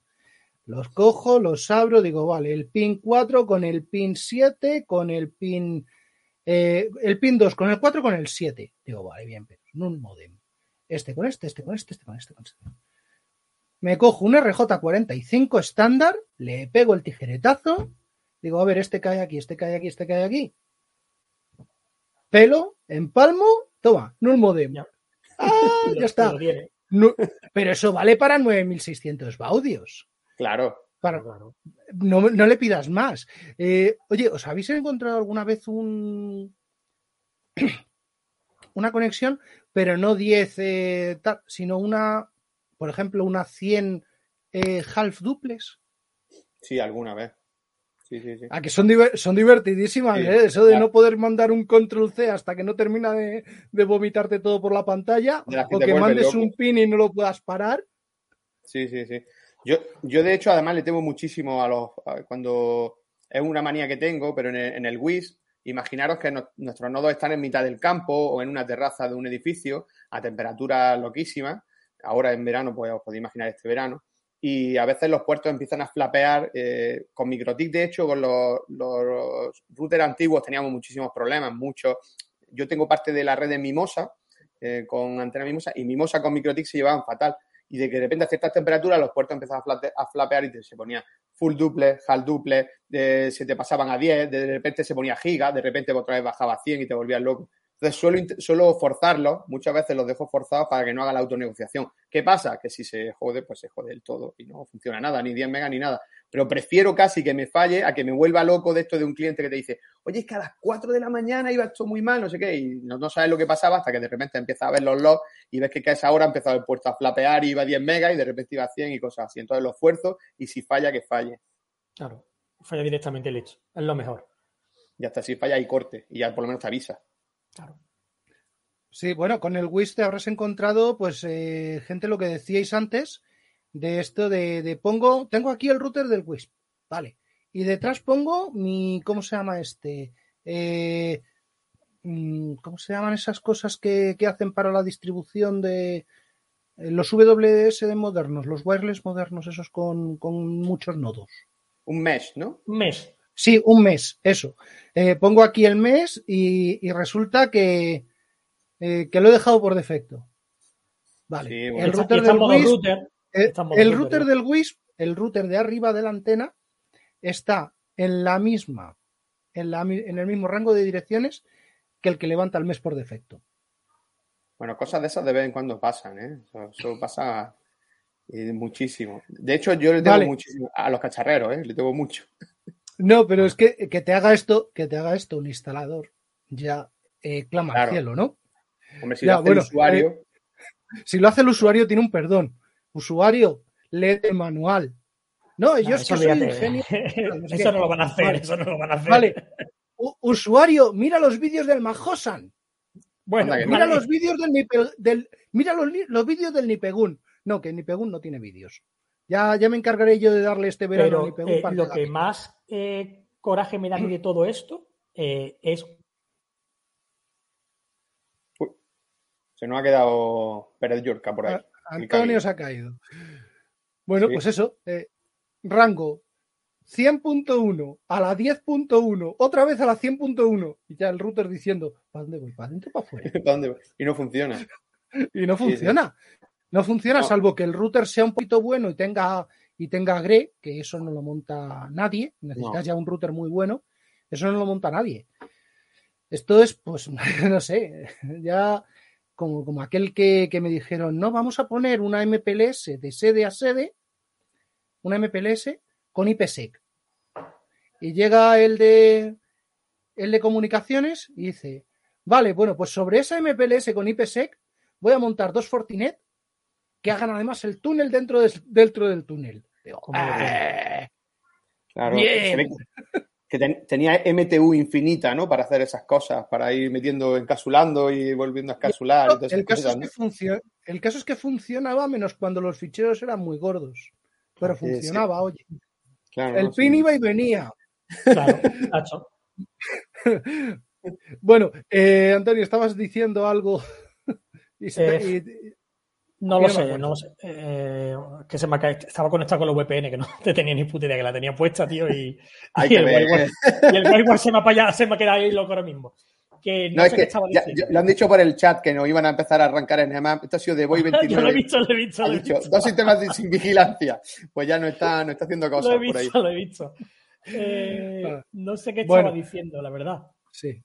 los cojo, los abro, digo, vale, el pin 4 con el pin 7, con el pin. Eh, el pin 2 con el 4 con el 7. Digo, vale, bien, pero no un modem. Este con este, este con este, este con este, con este. Me cojo un RJ45 estándar, le pego el tijeretazo, digo, a ver, este cae aquí, este cae aquí, este cae aquí. Pelo, empalmo, toma, no un modem. Ya, ah, ya está. pero eso vale para 9600 baudios. Claro. No, le pidas más. Eh, oye, ¿os habéis encontrado alguna vez un una conexión, pero no 10, eh, sino una, por ejemplo, una 100 eh, half duples? Sí, alguna vez. Sí, sí, sí. A que son, son divertidísimas, Eso de no poder mandar un control C hasta que no termina de, vomitarte todo por la pantalla, o que mandes un pin y no lo puedas parar. Sí, sí, sí. Yo, yo, de hecho, además le temo muchísimo a los. cuando es una manía que tengo, pero en el, en WIS, imaginaros que nuestros nodos están en mitad del campo o en una terraza de un edificio a temperaturas loquísimas, ahora en verano, pues os podéis imaginar este verano, y a veces los puertos empiezan a flapear eh, con MikroTik, de hecho, con los, los, routers antiguos teníamos muchísimos problemas, muchos. Yo tengo parte de la red de Mimosa, eh, con antena Mimosa, y Mimosa con MikroTik se llevaban fatal. Y de que de repente a ciertas temperaturas los puertos empezaban a, flapear y se ponía full duple, half duple, se te pasaban a 10, de repente se ponía giga, de repente otra vez bajaba a 100 y te volvías loco. Entonces suelo, suelo forzarlos, muchas veces los dejo forzados para que no haga la autonegociación. ¿Qué pasa? Que si se jode, pues se jode el todo y no funciona nada, ni 10 megas ni nada. Pero prefiero casi que me falle a que me vuelva loco de esto de un cliente que te dice, oye, es que a las 4 de la mañana iba esto muy mal, no sé qué, y no, no sabes lo que pasaba hasta que de repente empieza a ver los logs y ves que a esa hora ha empezado el puerto a flapear y iba a 10 megas y de repente iba a 100 y cosas así. Entonces lo esfuerzo y si falla, que falle. Claro, falla directamente el hecho, es lo mejor. Y hasta si falla y corte y ya por lo menos te avisa. Claro. Sí, bueno, con el WIS te habrás encontrado, pues, eh, gente, lo que decíais antes, de esto de, pongo, tengo aquí el router del WISP, vale, y detrás pongo mi, ¿cómo se llama este? Eh, mm, ¿Cómo se llaman esas cosas que, hacen para la distribución de eh, los WS de modernos, los wireless modernos, esos con, muchos nodos? Un mesh, ¿no? Un mesh. Sí, un mes, eso. pongo aquí el mes y resulta que, eh, que lo he dejado por defecto. Vale. El router del WISP, eh, el, router del WISP, el router de arriba de la antena, está en la misma, en, la, en el mismo rango de direcciones que el que levanta el mes por defecto. Bueno, cosas de esas de vez en cuando pasan, ¿eh? Eso, pasa eh, muchísimo. De hecho, yo le tengo muchísimo a los cacharreros, ¿eh? Le tengo mucho. No, pero es que, que te haga esto, que te haga esto un instalador, ya clama al cielo, ¿no? Hombre, si lo hace el usuario. Eh, si lo hace el usuario, tiene un perdón. Usuario, lee el manual. No, ellos eso, soy eso no lo van a hacer, eso no lo van a hacer. Vale. usuario, mira los vídeos del Majosan. Bueno, mira los vídeos del, mira los, vídeos del Nipegun. No, que Nipegun no tiene vídeos. Ya, ya me encargaré yo de darle este verano a Nipegun. Eh, lo que más eh, coraje me da de todo esto es Se nos ha quedado Pérez Yorca por ahí. Antonio se ha caído. Bueno, pues eso. Eh, rango 100.1 a la 10.1, otra vez a la 100.1. Y ya el router diciendo, ¿para dónde voy? ¿Para adentro o para afuera? Y no funciona. y no funciona. No funciona, salvo que el router sea un poquito bueno y tenga, y tenga GRE, que eso no lo monta nadie. Necesitas ya un router muy bueno. Eso no lo monta nadie. Esto es, pues, no sé, ya como, como aquel que, me dijeron, no, vamos a poner una MPLS de sede a sede, una MPLS con IPsec. Y llega el de, el de comunicaciones y dice, vale, bueno, pues sobre esa MPLS con IPsec voy a montar dos Fortinet que hagan además el túnel dentro, dentro del túnel. Ah". claro, que tenía MTU infinita, ¿no? Para hacer esas cosas, para ir metiendo, encapsulando y volviendo a encapsular. el, caso es que el caso es que funcionaba menos cuando los ficheros eran muy gordos. Pero funcionaba, oye. el pin iba y venía. Claro, bueno, eh, Antonio, estabas diciendo algo. Eh, no lo sé, no lo sé. Eh, que se me estaba conectado con los VPN, que no te tenía ni puta idea, que la tenía puesta, tío, y, y, el, y el se me ha, se me ha quedado ahí loco ahora mismo. Que no, sé qué estaba diciendo. lo han dicho por el chat que no iban a empezar a arrancar en EMAP. Esto ha sido de Boy 29. Yo lo he visto, lo he visto. Lo he visto. Dos sistemas sin vigilancia. Pues ya no está, no está haciendo cosas lo he visto, por ahí. Lo he visto. Eh, no sé qué estaba diciendo, la verdad. Sí.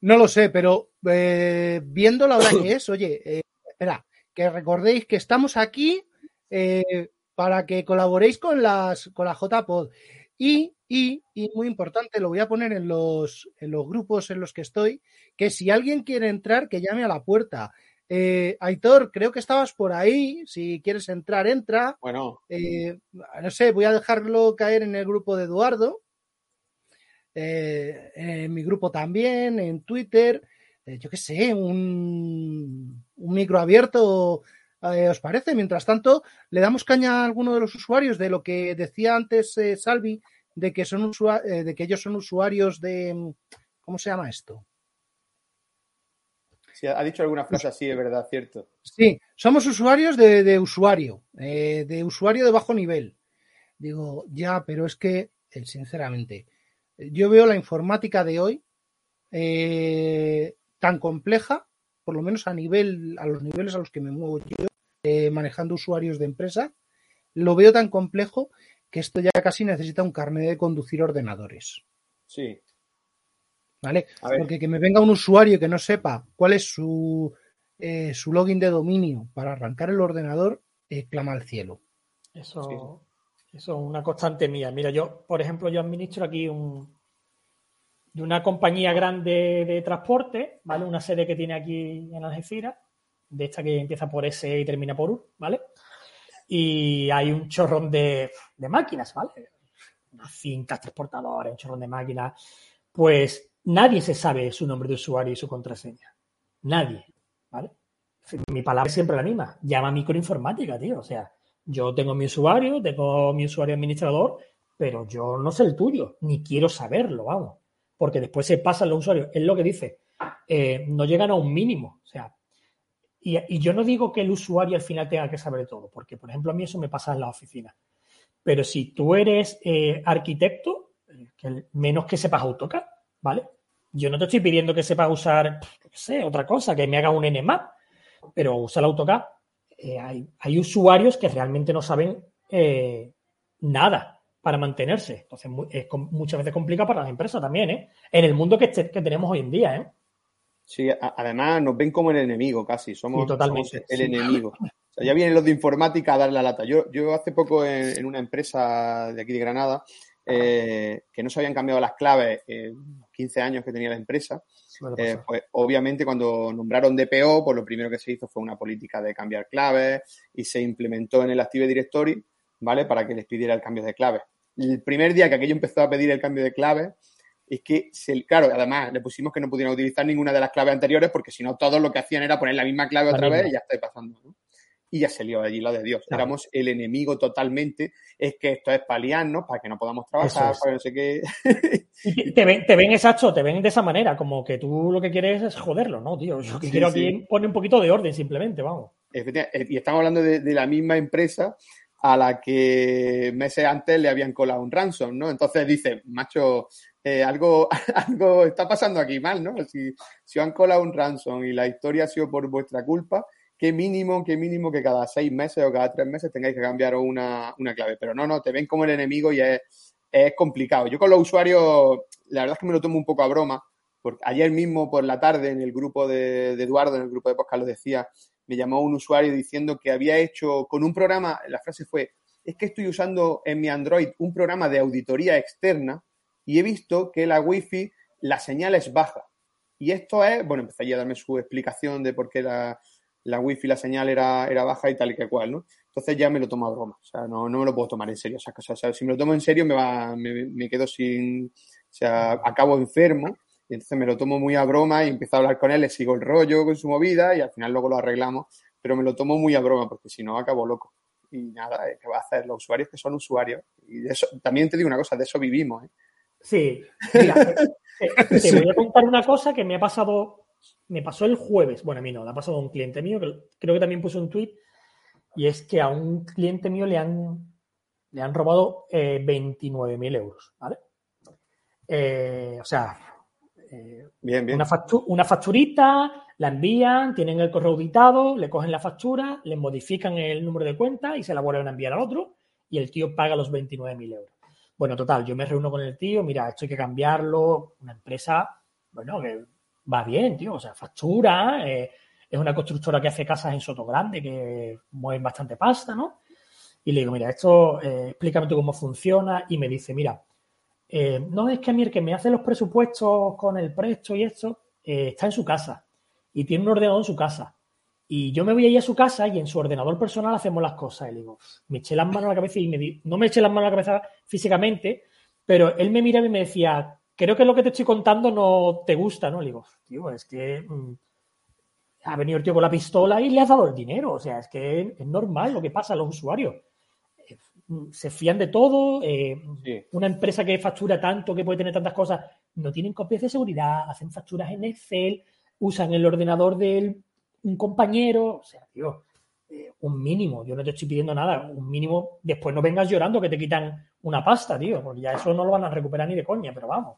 No lo sé, pero eh, viendo la hora que es, oye, eh, espera, que recordéis que estamos aquí eh, para que colaboréis con las con la JPod. Y, y, y, muy importante, lo voy a poner en los, en los grupos en los que estoy, que si alguien quiere entrar, que llame a la puerta. Eh, Aitor, creo que estabas por ahí. Si quieres entrar, entra. Bueno. Eh, no sé, voy a dejarlo caer en el grupo de Eduardo. en mi grupo también, en Twitter. yo qué sé, un, un micro abierto, eh, ¿os parece? Mientras tanto, le damos caña a alguno de los usuarios de lo que decía antes eh, Salvi, de que, son eh, de que ellos son usuarios de... ¿Cómo se llama esto? Si ha dicho alguna frase así, es verdad, cierto. Sí, somos usuarios de, de usuario, eh, de usuario de bajo nivel. Digo, ya, pero es que, sinceramente, yo veo la informática de hoy eh, tan compleja, por lo menos a nivel, a los niveles a los que me muevo yo, eh, manejando usuarios de empresa, lo veo tan complejo que esto ya casi necesita un carnet de conducir ordenadores. Sí. ¿Vale? Porque que me venga un usuario que no sepa cuál es su, eh, su login de dominio para arrancar el ordenador, eh, clama al cielo. Eso, eso es una constante mía. Mira, yo, por ejemplo, yo administro aquí un, de una compañía grande de transporte, ¿vale? Una sede que tiene aquí en Algeciras, de esta que empieza por S y termina por U, ¿vale? Y hay un chorrón de, de máquinas, ¿vale? Unas fincas transportadoras, un chorrón de máquinas. Pues nadie se sabe su nombre de usuario y su contraseña. Nadie, ¿vale? Mi palabra es siempre la misma. Llama microinformática, tío. O sea, yo tengo mi usuario, tengo mi usuario administrador, pero yo no sé el tuyo, ni quiero saberlo, vamos. Porque después se pasan los usuarios. Es lo que dice. eh, no llegan a un mínimo. O sea, y, yo no digo que el usuario al final tenga que saber todo, porque, por ejemplo, a mí eso me pasa en la oficina. Pero si tú eres eh, arquitecto, eh, menos que sepas AutoCAD, ¿vale? Yo no te estoy pidiendo que sepas usar, qué sé, otra cosa, que me haga un Nmap, pero usa el AutoCAD. Hay, usuarios que realmente no saben nada para mantenerse. Entonces, es muchas veces complicado para las empresas también, ¿eh? En el mundo que, que tenemos hoy en día, ¿eh? Sí, además nos ven como el enemigo casi, somos, Sí, totalmente, somos el sí. enemigo. O sea, ya vienen los de informática a dar la lata. Yo, yo hace poco en, en una empresa de aquí de Granada, eh, que no se habían cambiado las claves en 15 años que tenía la empresa, eh, pues obviamente cuando nombraron DPO, pues lo primero que se hizo fue una política de cambiar claves y se implementó en el Active Directory, ¿vale? Para que les pidiera el cambio de clave. El primer día que aquello empezó a pedir el cambio de clave, es que, se, claro, además le pusimos que no pudieran utilizar ninguna de las claves anteriores porque si no todos lo que hacían era poner la misma clave La otra vez y ya está pasando, ¿no? Y ya se lió allí la de Dios. Claro. Éramos el enemigo totalmente. Es que esto es paliarnos para que no podamos trabajar, es. para que no sé qué. Y te- ven, te ven exacto, te ven de esa manera, como que tú lo que quieres es joderlo, ¿no, tío? Yo lo que Sí, quiero sí. aquí poner un poquito de orden, simplemente, vamos. Efectivamente, y estamos hablando de, de la misma empresa a la que meses antes le habían colado un ransom, ¿no? Entonces dice, macho, eh, algo, algo está pasando aquí mal, ¿no? Si, si han colado un ransom y la historia ha sido por vuestra culpa, qué mínimo, qué mínimo que cada seis meses o cada tres meses tengáis que cambiar una, una clave. Pero no, no, te ven como el enemigo y es, es complicado. Yo con los usuarios, la verdad es que me lo tomo un poco a broma, porque ayer mismo por la tarde en el grupo de, de Eduardo, en el grupo de podcast, lo decía, me llamó un usuario diciendo que había hecho con un programa, la frase fue, es que estoy usando en mi Android un programa de auditoría externa y he visto que la Wi-Fi, la señal es baja. Y esto es, bueno, empecé allí a darme su explicación de por qué la, la Wi-Fi, la señal era, era baja y tal y que cual, ¿no? Entonces ya me lo tomo a broma, o sea, no, no me lo puedo tomar en serio esas cosas. O sea, si me lo tomo en serio me va, me, me quedo sin, o sea, acabo enfermo y entonces me lo tomo muy a broma y empiezo a hablar con él, le sigo el rollo con su movida y al final luego lo arreglamos, pero me lo tomo muy a broma porque si no acabo loco. Y nada, ¿qué va a hacer? Los usuarios que son usuarios. Y de eso, también te digo una cosa, de eso vivimos. ¿eh? Sí, mira, te, te voy a contar una cosa que me ha pasado, me pasó el jueves, bueno, a mí no, le ha pasado a un cliente mío, que creo que también puso un tweet, y es que a un cliente mío le han, le han robado eh, 29.000 euros, ¿vale? Eh, o sea, eh, Bien, bien. una, factu- una facturita, la envían, tienen el correo auditado, le cogen la factura, le modifican el número de cuenta y se la vuelven a enviar al otro y el tío paga los 29.000 euros. Bueno, total, yo me reúno con el tío, mira, esto hay que cambiarlo, una empresa, bueno, que va bien, tío, o sea, factura, eh, es una constructora que hace casas en Soto Grande, que mueven bastante pasta, ¿no? Y le digo, mira, esto, eh, explícame tú cómo funciona, y me dice, mira, eh, no es que a mí el que me hace los presupuestos con el presto y esto, eh, está en su casa y tiene un ordenador en su casa. Y yo me voy ahí a su casa y en su ordenador personal hacemos las cosas. Y digo, me eché las manos a la cabeza y me di, no me eché las manos a la cabeza físicamente, pero él me miraba y me decía, creo que lo que te estoy contando no te gusta, ¿no? Le digo, tío, es que mm, ha venido el tío con la pistola y le has dado el dinero. O sea, es que es normal lo que pasa a los usuarios. Se fían de todo. eh, Sí. una empresa que factura tanto, que puede tener tantas cosas, no tienen copias de seguridad, hacen facturas en Excel, usan el ordenador de un compañero. O sea, tío, eh, un mínimo. Yo no te estoy pidiendo nada. Un mínimo. Después no vengas llorando que te quitan una pasta, tío. Porque ya eso no lo van a recuperar ni de coña, pero vamos.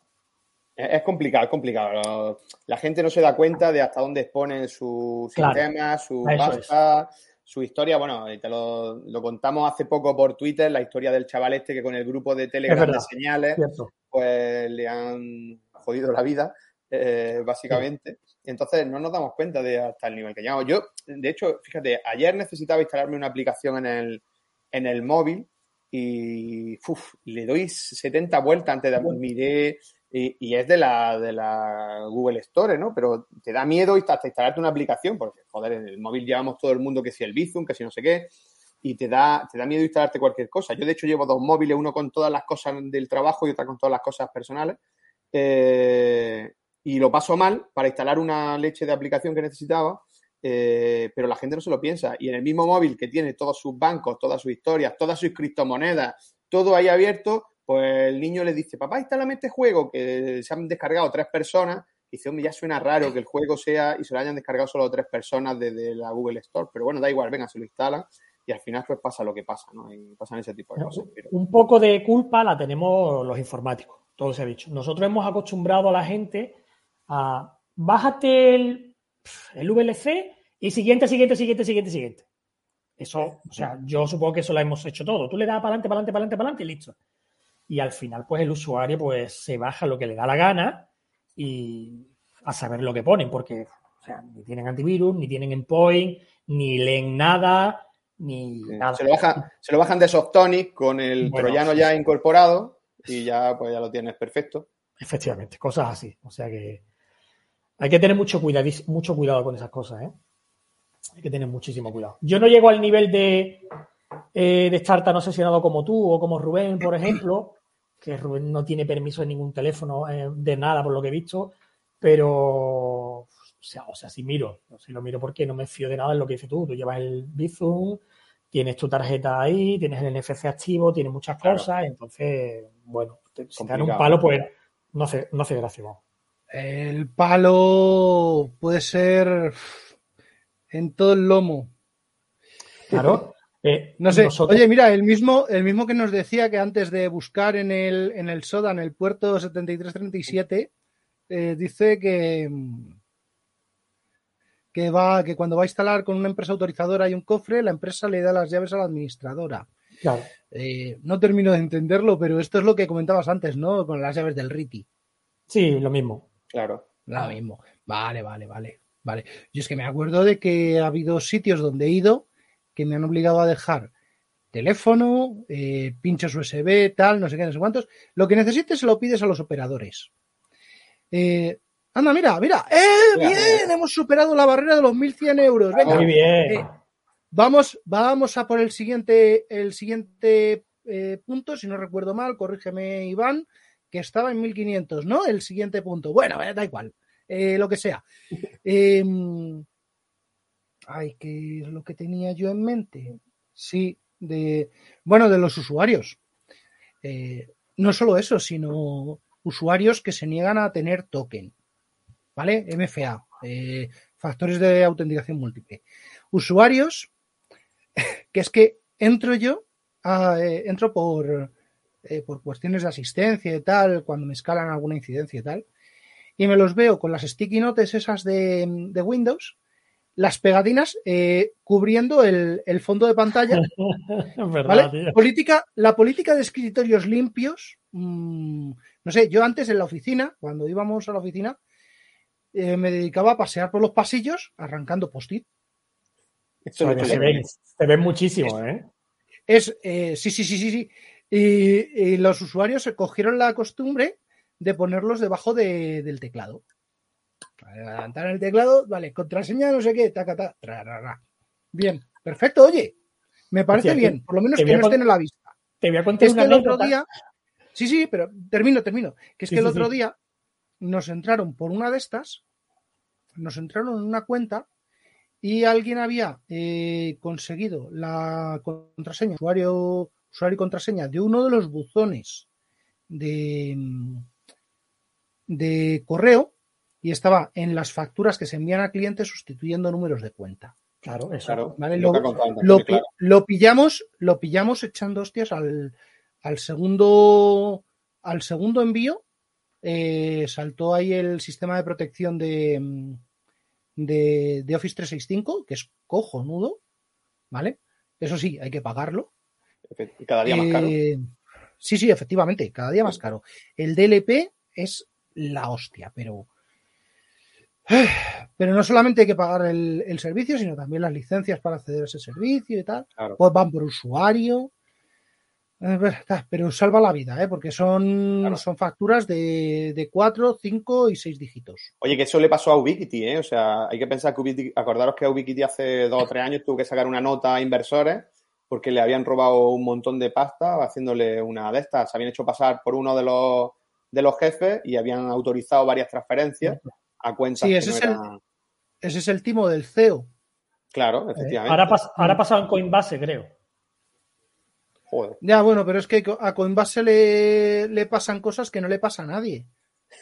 Es complicado, es complicado. La gente no se da cuenta de hasta dónde exponen su Claro. sistema, su pasta, su historia. Bueno, y te lo, lo contamos hace poco por Twitter, la historia del chaval este que con el grupo de Telegram de señales, Cierto. pues le han jodido la vida, eh, básicamente. Entonces no nos damos cuenta de hasta el nivel que llegamos. Yo, de hecho, fíjate, ayer necesitaba instalarme una aplicación en el, en el móvil y uf, le doy 70 vueltas antes de miré y, es de la, de la Google Store, ¿no? Pero te da miedo hasta instalarte una aplicación, porque, joder, en el móvil llevamos todo el mundo que si el Bizum, que si no sé qué, y te da, te da miedo instalarte cualquier cosa. Yo, de hecho, llevo dos móviles, uno con todas las cosas del trabajo y otra con todas las cosas personales. Eh, y lo paso mal para instalar una leche de aplicación que necesitaba, eh, pero la gente no se lo piensa. Y en el mismo móvil que tiene todos sus bancos, todas sus historias, todas sus criptomonedas, todo ahí abierto, pues el niño le dice, papá, instálame este juego que se han descargado tres personas. Y dice, hombre, ya suena raro que el juego sea y se lo hayan descargado solo tres personas desde la Google Store. Pero bueno, da igual, venga, se lo instalan y al final pues pasa lo que pasa, ¿no? Y pasan ese tipo de cosas. Pero... Un poco de culpa la tenemos los informáticos, todo se ha dicho. Nosotros hemos acostumbrado a la gente a bájate el, el VLC y siguiente, siguiente, siguiente, siguiente, siguiente. Eso, o sea, yo supongo que eso lo hemos hecho todo. Tú le das para adelante, para adelante, para adelante, para adelante y listo. Y al final, pues el usuario pues se baja lo que le da la gana y a saber lo que ponen, porque o sea, ni tienen antivirus, ni tienen endpoint, ni leen nada, ni Sí. nada. Se, lo bajan, se lo bajan de Softonic con el Bueno, troyano sí, ya sí. incorporado y ya pues ya lo tienes perfecto. Efectivamente, cosas así. O sea que hay que tener mucho cuidado, mucho cuidado con esas cosas, ¿eh? Hay que tener muchísimo cuidado. Yo no llego al nivel de, eh, de estar tan obsesionado como tú o como Rubén, por ejemplo, que Rubén no tiene permiso de ningún teléfono, eh, de nada, por lo que he visto, pero, o sea, o sea, si miro, si lo miro porque no me fío de nada en lo que dices tú. Tú llevas el Bizum, tienes tu tarjeta ahí, tienes el NFC activo, tienes muchas Claro. cosas, entonces, bueno, te, si te dan un palo, pues no hace, no hace gracia. vamos. El palo puede ser en todo el lomo. Claro. Eh, No sé, nosotros- oye, mira, el mismo, el mismo que nos decía que antes de buscar en el, en el SODA, en el puerto 7337, eh, dice que, que va, que cuando va a instalar con una empresa autorizadora y un cofre, la empresa le da las llaves a la administradora. claro. Eh, no termino de entenderlo, pero esto es lo que comentabas antes, ¿no? Con las llaves del RITI. Sí, lo mismo. Claro. Lo mismo. Vale, vale, vale. Vale. Yo es que me acuerdo de que ha habido sitios donde he ido que me han obligado a dejar teléfono, eh, pinchos USB, tal, no sé qué, no sé cuántos. Lo que necesites se lo pides a los operadores. Eh, anda, mira, mira. ¡Eh! Mira, ¡Bien! mira. Hemos superado la barrera de los 1.100 euros. Venga. Muy bien. Eh, Vamos, vamos a por el siguiente, el siguiente eh, punto, si no recuerdo mal, corrígeme Iván, que estaba en 1500, ¿no? El siguiente punto. Bueno, da igual, lo que sea. Ay, ¿qué es lo que tenía yo en mente? Sí, de, bueno, de los usuarios. Eh, no solo eso, sino usuarios que se niegan a tener token, ¿vale? MFA, eh, factores de autenticación múltiple. Usuarios que es que entro yo, eh, entro por, por cuestiones de asistencia y tal, cuando me escalan alguna incidencia y tal, y me los veo con las sticky notes esas de, de Windows, las pegatinas eh, cubriendo el, el fondo de pantalla, Es verdad, ¿vale? tío. Política, la política de escritorios limpios, mmm, no sé, yo antes en la oficina, cuando íbamos a la oficina, eh, me dedicaba a pasear por los pasillos arrancando post-it. Se ven, se ven muchísimo, ¿eh? Es, eh, sí, sí, sí, sí, sí. Y, y los usuarios se cogieron la costumbre de ponerlos debajo de- del teclado. Levantar el teclado, vale, contraseña, no sé qué, taca, ta, tra, ra, ra. Bien, perfecto, oye, me parece bien, por lo menos que no estén la vista. Te voy a contar Es una que el otro día, sí, sí, pero termino, termino, que es Sí, que el sí, otro sí. día nos entraron por una de estas, nos entraron en una cuenta y alguien había eh, conseguido la contraseña, usuario, usuario y contraseña de uno de los buzones de, de correo y estaba en las facturas que se envían a clientes sustituyendo números de cuenta. Claro, eso. Claro. lo pillamos, lo pillamos echando hostias al, al segundo al segundo envío. eh, saltó ahí el sistema de protección de, mm, de, de Office 365, que es cojonudo, ¿vale? Eso sí, hay que pagarlo. Y cada día más caro. Eh, Sí, sí, efectivamente, cada día más caro. El DLP es la hostia, pero. Pero no solamente hay que pagar el, el servicio, sino también las licencias para acceder a ese servicio y tal. Claro. Pues van por usuario. Pero salva la vida, ¿eh? porque son, Claro. son facturas de, de 4, 5 y 6 dígitos. Oye, que eso le pasó a Ubiquiti, ¿eh? O sea, hay que pensar que Ubiquiti, acordaros que Ubiquiti hace dos o tres años tuvo que sacar una nota a inversores porque le habían robado un montón de pasta haciéndole una de estas. Se habían hecho pasar por uno de los, de los jefes y habían autorizado varias transferencias a cuentas Sí, que ese no es el-. Ese es el timo del CEO. Claro, efectivamente. Ahora, pas- ahora ha pasado en Coinbase, creo. Joder. Ya, bueno, pero es que a Coinbase le, le pasan cosas que no le pasa a nadie.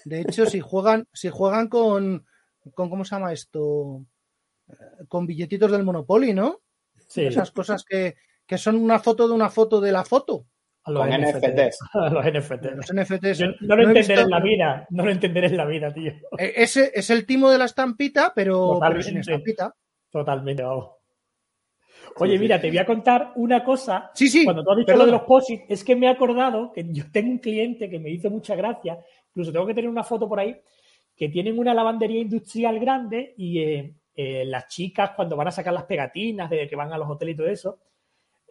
De hecho, si juegan, si juegan con, con ¿cómo se llama esto? Eh, Con billetitos del Monopoly, ¿no? Sí, Esas cosas que, que son una foto de una foto de la foto. A los Con NFTs. NFTs. A los NFTs. Los NFTs. Yo no lo No entenderé visto- en la vida. No lo entenderé en la vida, tío. Eh, Ese es el timo de la estampita, pero, pero Totalmente. sin estampita. Totalmente, vamos. Oye, mira, te voy a contar una cosa. Sí, sí. Cuando tú has dicho lo de los POSIT, es que me he acordado que yo tengo un cliente que me hizo mucha gracia, incluso tengo que tener una foto por ahí, que tienen una lavandería industrial grande y eh, eh, las chicas cuando van a sacar las pegatinas de que van a los hoteles y todo eso,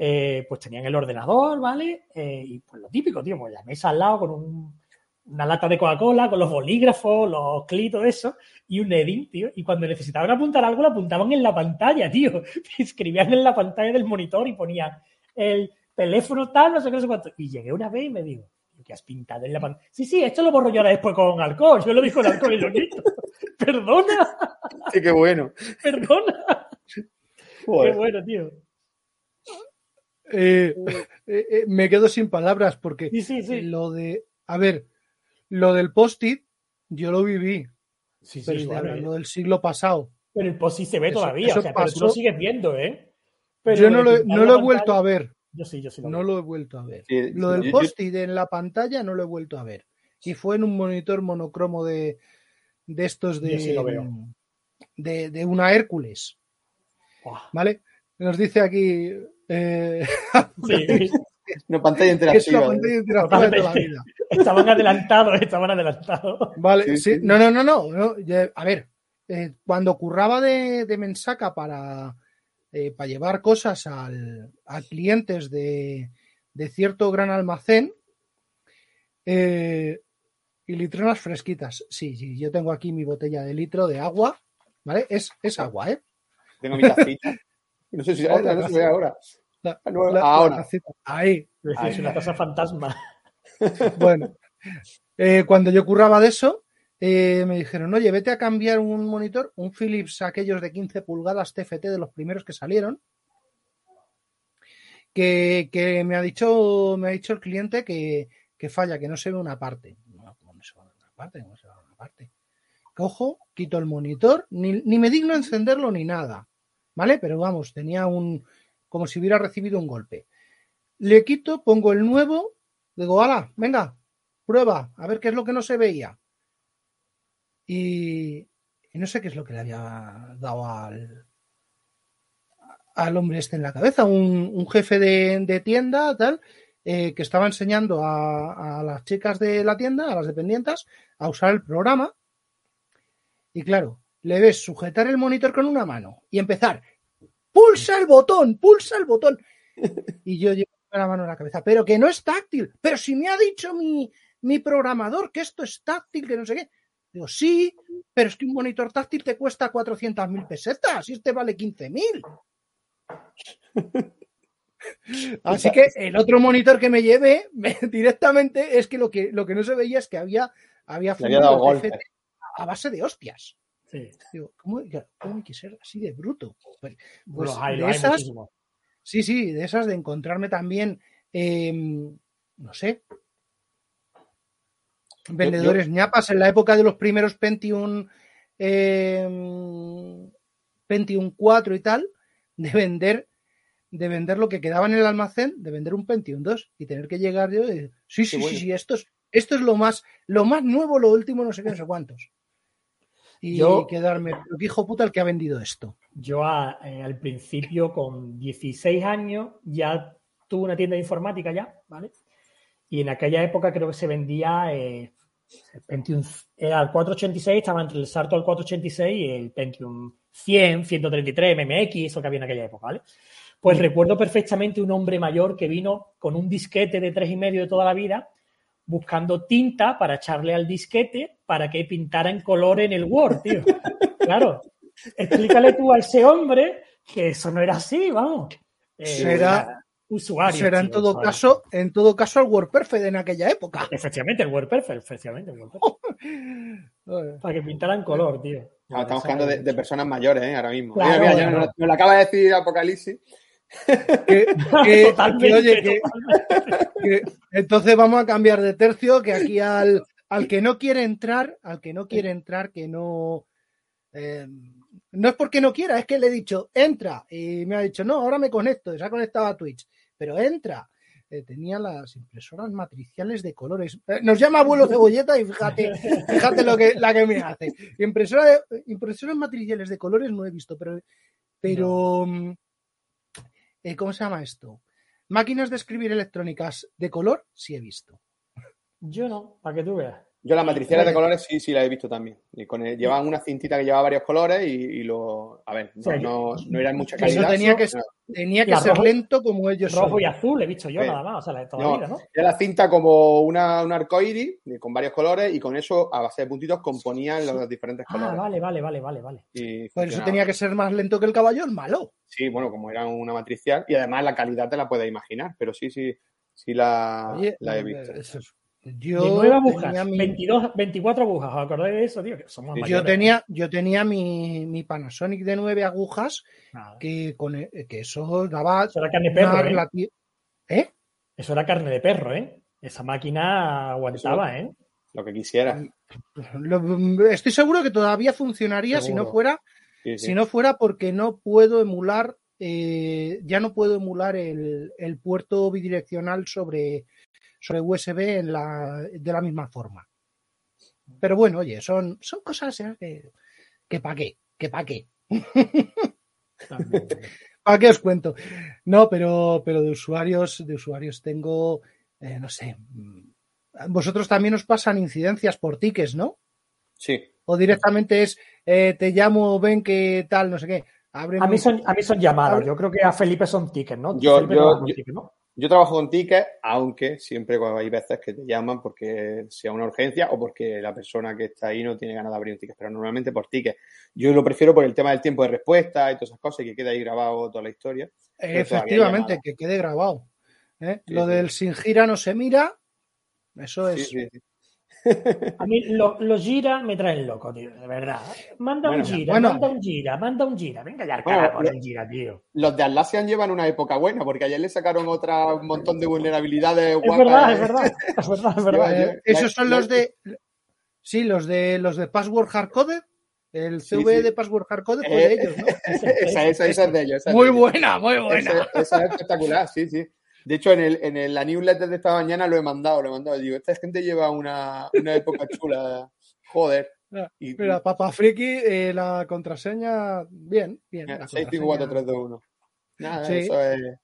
eh, pues tenían el ordenador, ¿vale? Eh, y pues lo típico, tío, pues la mesa al lado con un- una lata de Coca-Cola, con los bolígrafos, los clics, todo eso, y un Edding, tío. Y cuando necesitaban apuntar algo, lo apuntaban en la pantalla, tío. Escribían en la pantalla del monitor y ponían el teléfono tal, no sé qué, no sé cuánto. Y llegué una vez y me digo, ¿qué has pintado en la pantalla? Sí, sí, esto lo borro yo ahora después con alcohol. Yo lo digo con alcohol y lo quito. Perdona, Sí, qué bueno. perdona. Qué bueno, tío. Eh, eh, eh, me quedo sin palabras porque Sí, sí, sí. lo de. A ver, lo del post-it, yo lo viví. Sí, sí, Pero vale. hablando del siglo pasado. Pero el post sí se ve Eso- todavía, eso o sea, pero tú lo sigues viendo, ¿eh? Pero yo no de lo, he- pintar no la lo he vuelto a ver. Yo sí, yo sí lo No veo. lo he vuelto a ver. Sí, Lo del post-it en la pantalla no lo he vuelto a ver. Y fue en un monitor monocromo de, de estos de, Yo sí lo veo. de, de una Hércules. ¿Vale? Nos dice aquí eh, Sí, Una pantalla es interactiva. pantalla interactiva de toda la vida. estaban adelantados, estaban adelantados. Vale, Sí, sí, sí. no, no, no, no. a ver, eh, cuando curraba de, de mensaca para, eh, para llevar cosas al, a clientes de, de cierto gran almacén eh, y litronas fresquitas. Sí, sí, yo tengo aquí mi botella de litro de agua, ¿vale? Es, es agua, ¿eh? Tengo mi tacita. No sé si La- otra, la no se ve ahora. La- Ah, no, la- ahora. tacita. Ahí, Es una taza fantasma. Bueno, eh, cuando yo curraba de eso, eh, me dijeron, oye, vete a cambiar un monitor, un Philips, aquellos de 15 pulgadas TFT de los primeros que salieron, que, que me ha dicho, me ha dicho el cliente que, que falla, que no se ve una parte. No, ¿cómo no se ve una parte? ¿Cómo se ve una parte? Cojo, quito el monitor, ni, ni me digno encenderlo ni nada, ¿vale? Pero vamos, tenía un, como si hubiera recibido un golpe. Le quito, pongo el nuevo, digo, ala, venga, prueba, a ver qué es lo que no se veía. Y, no sé qué es lo que le había dado al, al hombre este en la cabeza, un, jefe de, de tienda, tal, eh, que estaba enseñando a, a las chicas de la tienda, a las dependientes, a usar el programa. Y claro, le ves sujetar el monitor con una mano y empezar, pulsa el botón, pulsa el botón. Y yo llevo la mano en la cabeza, pero que no es táctil, pero si me ha dicho mi, mi programador que esto es táctil, que no sé qué. Digo, sí, pero es que un monitor táctil te cuesta 400.000 pesetas y este vale 15.000. Así que el otro monitor que me llevé me- directamente es que lo que lo que no se veía es que había había, había dado a base de hostias. Sí. Digo, ¿cómo, cómo hay que ser así de bruto? Pues, pues hay, de hay esas, sí, sí, de esas de encontrarme también, eh, no sé, vendedores ñapas en la época de los primeros Pentium, eh, Pentium 4 y tal, de vender de vender lo que quedaba en el almacén, de vender un Pentium 2 y tener que llegar yo y sí, sí, sí, sí, esto es, esto es lo más, lo más nuevo, lo último, no sé qué, no sé cuántos. Y Yo- quedarme, pero qué hijo puta el que ha vendido esto. Yo a- eh, al principio, con 16 años, ya tuve una tienda de informática ya, ¿vale? Y en aquella época creo que se vendía eh, el Pentium, era el 486, estaba entre el salto al 486 y el Pentium 100, 133, MMX, eso que había en aquella época, ¿vale? Pues recuerdo perfectamente un hombre mayor que vino con un disquete de tres y medio de toda la vida buscando tinta para echarle al disquete para que pintara en color en el Word, tío. Claro. Explícale tú a ese hombre que eso no era así, vamos. Eh, Será- usuario. Será en todo usuario. caso, en todo caso, el WordPerfect en aquella época. Efectivamente, el WordPerfect, efectivamente. el WordPerfect. Para que pintara en color, tío. Estamos hablando de, de personas mayores, ¿eh? Ahora mismo. Claro, Mira, mira, ya claro. nos, nos lo acaba de decir Apocalipsis. Que- que- que, oye, entonces vamos a cambiar de tercio, que aquí al, al que no quiere entrar, al que no quiere entrar, que no... eh, no es porque no quiera, es que le he dicho, entra, y me ha dicho, no, ahora me conecto, y se ha conectado a Twitch, pero entra. Eh, tenía las impresoras matriciales de colores. Eh, nos llama abuelo cebolleta y fíjate, fíjate lo que, la que me hace. Impresora de- impresoras matriciales de colores no he visto, pero, pero mm, eh, ¿cómo se llama esto? Máquinas de escribir electrónicas de color sí he visto. Yo no, para que tú veas. Yo las matriciales de colores sí, sí las he visto también. Y con el- llevaban una cintita que llevaba varios colores y, y lo... A ver, no, Sí. no, no eran mucha Eso calidad. tenía que, no. tenía que La ser rojo- lento como ellos son. Rojo y azul he visto yo Sí. nada más, o sea, la de toda No, la vida, ¿no? Era la cinta como una, un arcoíris con varios colores y con eso, a base de puntitos, componían los diferentes Ah, colores. vale, vale, vale, vale, vale. Y Por eso funcionaba. tenía que ser más lento que el caballo, el malo. Sí, bueno, como era una matricial. Y además la calidad te la puedes imaginar, pero sí, sí, sí la, Oye, la he eh, visto. eso es- yo de nueve agujas, tenía mi- 22, 24 agujas, ¿os acordáis de eso, tío? Que somos yo mayores. tenía, yo tenía mi, mi Panasonic de nueve agujas Nada. que con e- que eso daba Eso era carne de perro, ¿eh? ¿Eh? Eso era carne de perro, ¿eh? Esa máquina aguantaba, ¿eh? Lo que quisiera. Lo- estoy seguro que todavía funcionaría si no fuera Sí, sí. Si no fuera porque no puedo emular, eh, ya no puedo emular el, el puerto bidireccional sobre, sobre USB en la, de la misma forma. Pero bueno, oye, son, son cosas eh, que, que pa' qué, que pa' qué. ¿Para qué os cuento? No, pero, pero de usuarios, de usuarios tengo, eh, no sé. mm, Vosotros también os pasan incidencias por tickets, ¿no? Sí. O directamente es, eh, te llamo, ven que tal, no sé qué. Ábreme A mí son, a mí son llamadas. Yo creo que a Felipe son tickets, ¿no? Yo- yo-. Yo trabajo con tickets, aunque siempre hay veces que te llaman porque sea una urgencia o porque la persona que está ahí no tiene ganas de abrir un ticket, pero normalmente por tickets. Yo lo prefiero por el tema del tiempo de respuesta y todas esas cosas y que quede ahí grabado toda la historia. Efectivamente, que quede grabado. ¿eh? Sí, Lo sí. del sin gira no se mira, eso es. sí. A mí lo- los gira me traen loco, tío, de verdad. Manda Bueno, un gira, bueno. manda un gira, manda un gira. Venga ya, Bueno, cara con lo- el gira, tío. Los de Atlassian llevan una época buena porque ayer le sacaron otra un montón de vulnerabilidades Es guapas. verdad, es verdad. Es verdad, es verdad. Eh, esos son los de. Sí, los de los de Password Hardcoded. El CV sí. de Password Hardcoded fue Eh, de ellos, ¿no? esa, esa, esa es de ellos. Muy de ellos. buena, muy buena. Esa, esa es espectacular, sí, sí. De hecho, en, el, en el- la newsletter de esta mañana lo he mandado, lo he mandado. Digo, esta gente lleva una, una época chula. Joder. Y, Mira, Papa Friki, eh, la contraseña, bien, bien. la 65432 Nada, Sí. eso es.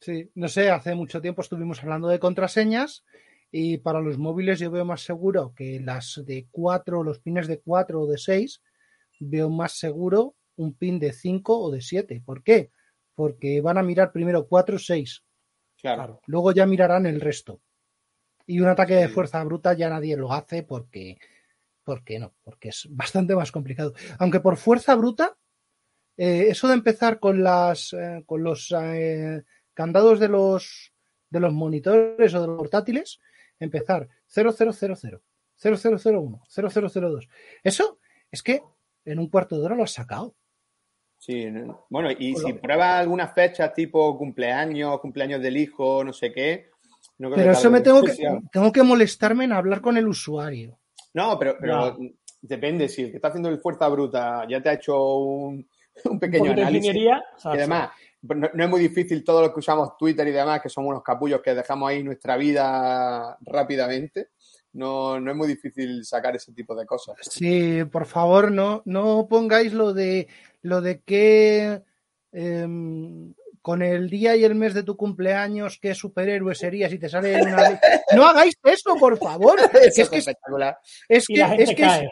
Sí, no sé, hace mucho tiempo estuvimos hablando de contraseñas y para los móviles yo veo más seguro que las de 4, los pines de 4 o de 6, veo más seguro un pin de 5 o de 7. ¿Por qué? Porque van a mirar primero 4 o 6, Claro. Claro. luego ya mirarán el resto. Y un ataque de fuerza bruta ya nadie lo hace porque, porque no, porque es bastante más complicado. Aunque por fuerza bruta, eh, eso de empezar con las eh, con los eh, candados de los de los monitores o de los portátiles, empezar 0000, 0001, 0002. Eso es que en un cuarto de hora lo has sacado. Sí, no- bueno, y si pruebas algunas fechas tipo cumpleaños, cumpleaños del hijo, no sé qué, No creo Pero que eso me tengo que, tengo que molestarme en hablar con el usuario. No, pero, pero No. depende. Si el que está haciendo el fuerza bruta ya te ha hecho un, un Un pequeño análisis. Y además, pues no, no es muy difícil todos los que usamos Twitter y demás, que somos unos capullos que dejamos ahí nuestra vida rápidamente. No, no es muy difícil sacar ese tipo de cosas. Sí, por favor, no, no pongáis lo de lo de que em, con el día y el mes de tu cumpleaños, qué superhéroe serías y te sale una. No hagáis eso, por favor. Eso Es que es, espectacular. es y que, es, que es, cae.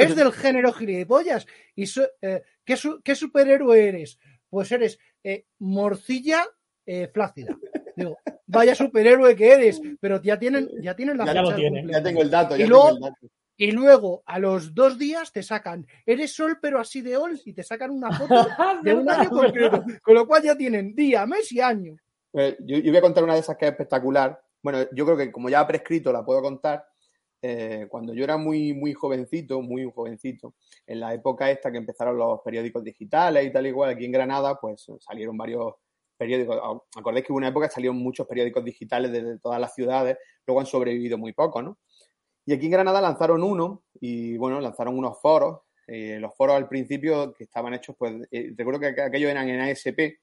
es del género gilipollas. Y so- eh, ¿qué, su- qué superhéroe eres? Pues eres eh, morcilla eh, flácida. Digo, vaya superhéroe que eres, pero ya tienen, ya tienen la Ya fecha lo del tienen. cumpleaños. Ya tengo el dato. Y Ya luego- tengo el dato. Y luego, a los dos días, te sacan, eres sol, pero así de ol, y te sacan una foto de un año concreto. Con lo cual ya tienen día, mes y año. Pues yo, yo voy a contar una de esas que es espectacular. Bueno, yo creo que como ya ha prescrito, la puedo contar. Eh, cuando yo era muy, muy jovencito, muy jovencito, en la época esta que empezaron los periódicos digitales y tal igual, aquí en Granada, pues salieron varios periódicos. Acordáis que hubo una época que salieron muchos periódicos digitales desde todas las ciudades, luego han sobrevivido muy pocos, ¿no? Y aquí en Granada lanzaron uno y, bueno, lanzaron unos foros. Eh, los foros al principio que estaban hechos, pues, eh, recuerdo que aquellos eran en ASP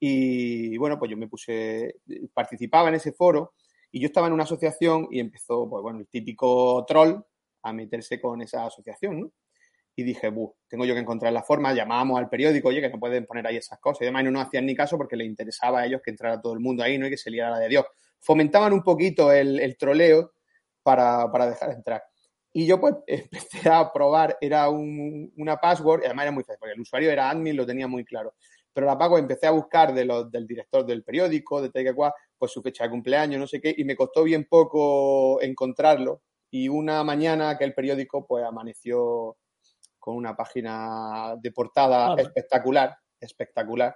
y, bueno, pues yo me puse, participaba en ese foro y yo estaba en una asociación y empezó, pues bueno, el típico troll a meterse con esa asociación, ¿no? Y dije, buh, tengo yo que encontrar la forma, llamábamos al periódico, oye, que no pueden poner ahí esas cosas y demás, y no hacían ni caso porque les interesaba a ellos que entrara todo el mundo ahí, ¿no? Y que se liara de Dios. Fomentaban un poquito el troleo para, para dejar entrar. Y yo pues empecé a probar, era un- una password, y además era muy fácil, porque el usuario era admin, lo tenía muy claro. Pero la pago, empecé a buscar de los, del director del periódico, de tal pues su fecha de cumpleaños, no sé qué, y me costó bien poco encontrarlo. Y una mañana que el periódico pues amaneció con una página de portada Claro. espectacular, espectacular,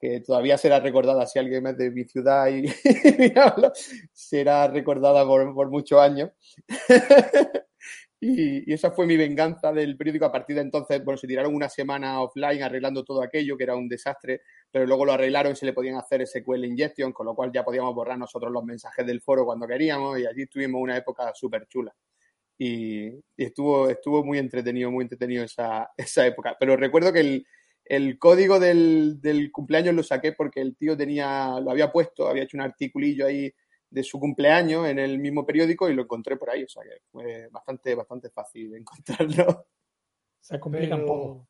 que todavía será recordada, si alguien es de mi ciudad y, y habla, será recordada por, por muchos años. y, y esa fue mi venganza del periódico. A partir de entonces, bueno, se tiraron una semana offline arreglando todo aquello, que era un desastre, pero luego lo arreglaron y se le podían hacer SQL injection, con lo cual ya podíamos borrar nosotros los mensajes del foro cuando queríamos y allí tuvimos una época súper chula. Y, y estuvo, estuvo muy entretenido, muy entretenido esa, esa época. Pero recuerdo que el, el código del, del cumpleaños lo saqué porque el tío tenía, lo había puesto, había hecho un articulillo ahí de su cumpleaños en el mismo periódico y lo encontré por ahí. O sea que fue bastante, bastante fácil encontrarlo. Se complica un poco.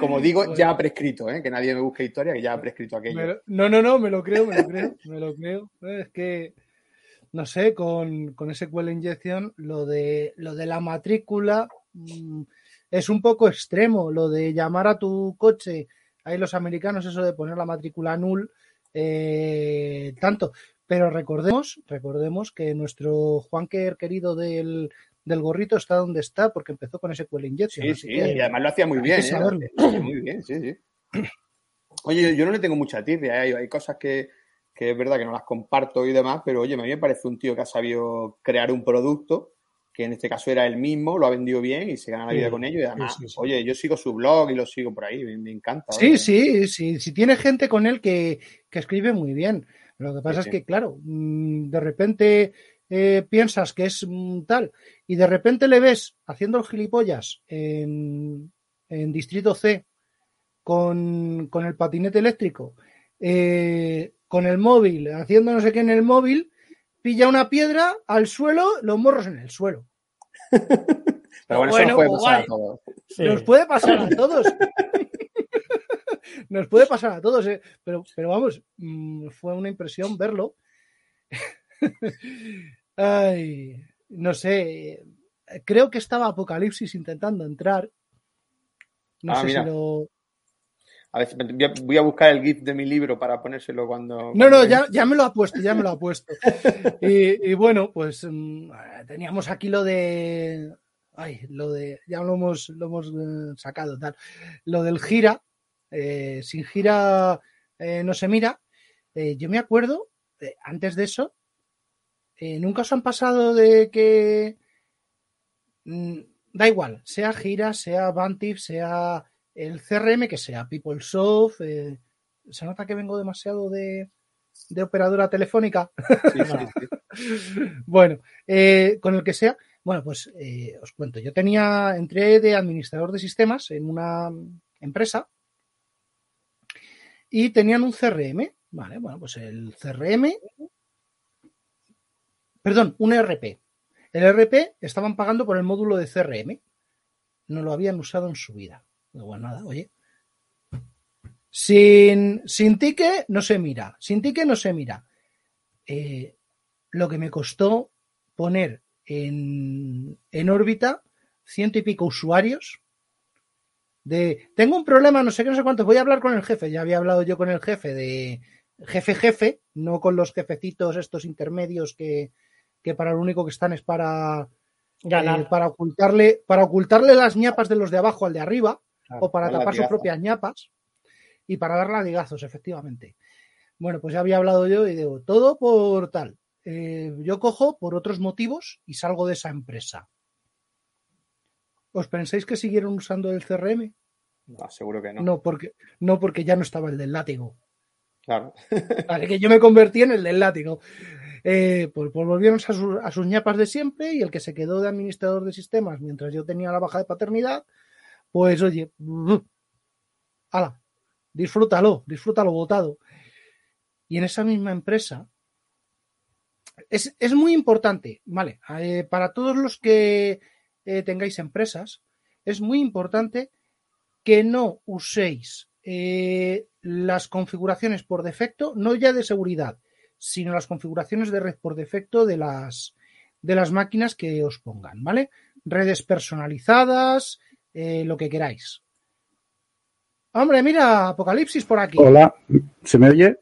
Como digo, ya ha prescrito, ¿eh? que nadie me busque historia, que ya ha prescrito aquello. Lo- no, no, no, me lo creo, me lo creo, me lo creo. Es que, no sé, con, con ese SQL Injection, lo de, lo de la matrícula mm, es un poco extremo. Lo de llamar a tu coche, hay los americanos, eso de poner la matrícula null, eh, tanto. Pero recordemos, recordemos que nuestro Juanker querido del, del gorrito está donde está porque empezó con ese SQL Injection. Sí, sí, que- y además lo hacía muy bien. ¿eh? hacía Muy bien, sí, sí. Oye, yo, yo no le tengo mucha tirria, ¿eh? hay, hay cosas que, que es verdad que no las comparto y demás, pero oye, a mí me parece un tío que ha sabido crear un producto, que en este caso era él mismo, lo ha vendido bien y se gana la vida Sí, con ello. Y además, sí, sí. oye, yo sigo su blog y lo sigo por ahí, me, me encanta. Sí, oye. sí, sí, sí tiene gente con él que, que escribe muy bien. Lo que pasa es que, claro, mm, de repente eh, piensas que es mm, tal y de repente le ves haciendo el gilipollas en, en Distrito C con, con el patinete eléctrico, eh, con el móvil, haciendo no sé qué en el móvil, pilla una piedra al suelo, los morros en el suelo. Pero bueno, Bueno, eso nos puede pasar a todos. Sí. Nos puede pasar a todos. Nos puede pasar a todos, ¿eh? pero, pero vamos, mm, fue una impresión verlo. Ay, no sé, creo que estaba Apocalipsis intentando entrar. No Ah, sé mira. si lo. A voy a, buscar el GIF de mi libro para ponérselo cuando. No, no, ya, ya me lo ha puesto, ya me lo ha puesto. Y, y bueno, pues mm, teníamos aquí lo de. Ay, lo de. Ya lo hemos, lo hemos eh, sacado, tal. Lo del gira. eh, sin gira eh, no se mira. Eh, yo me acuerdo, eh, antes de eso, eh, nunca os han pasado de que. mm, da igual, sea gira, sea Bantif, sea el CRM que sea, PeopleSoft. eh, se nota que vengo demasiado de, de operadora telefónica. Sí, sí, sí. bueno, eh, con el que sea. Bueno, pues eh, os cuento. Yo tenía, entré de administrador de sistemas en una empresa y tenían un CRM. Vale, bueno, pues el CRM. Perdón, un ERP. El ERP estaban pagando por el módulo de CRM. No lo habían usado en su vida. Digo, Bueno, nada, oye. Sin, sin ticket no se mira. Sin ticket no se mira. Eh, lo que me costó poner en, en órbita ciento y pico usuarios de tengo un problema, no sé qué, no sé cuántos, voy a hablar con el jefe. Ya había hablado yo con el jefe de jefe jefe, no con los jefecitos estos intermedios que, que para lo único que están es para Ganar. eh, para ocultarle para ocultarle las ñapas de los de abajo al de arriba Claro, o para tapar sus propias ñapas y para dar latigazos, efectivamente. Bueno, pues ya había hablado yo y digo, todo por tal. Eh, yo cojo por otros motivos y salgo de esa empresa. ¿Os pensáis que siguieron usando el CRM? No, seguro que no. No, porque, no porque ya no estaba el del látigo. Claro. Así que yo me convertí en el del látigo. Eh, pues, pues volvieron a, sus- a sus ñapas de siempre y el que se quedó de administrador de sistemas mientras yo tenía la baja de paternidad, pues oye, ala, disfrútalo, disfrútalo votado. Y en esa misma empresa, es, es muy importante, ¿vale? Eh, para todos los que eh, tengáis empresas, es muy importante que no uséis eh, las configuraciones por defecto, no ya de seguridad, sino las configuraciones de red por defecto de las, de las máquinas que os pongan, ¿vale? Redes personalizadas, eh, lo que queráis. Hombre, mira, Apocalipsis por aquí. Hola, ¿se me oye?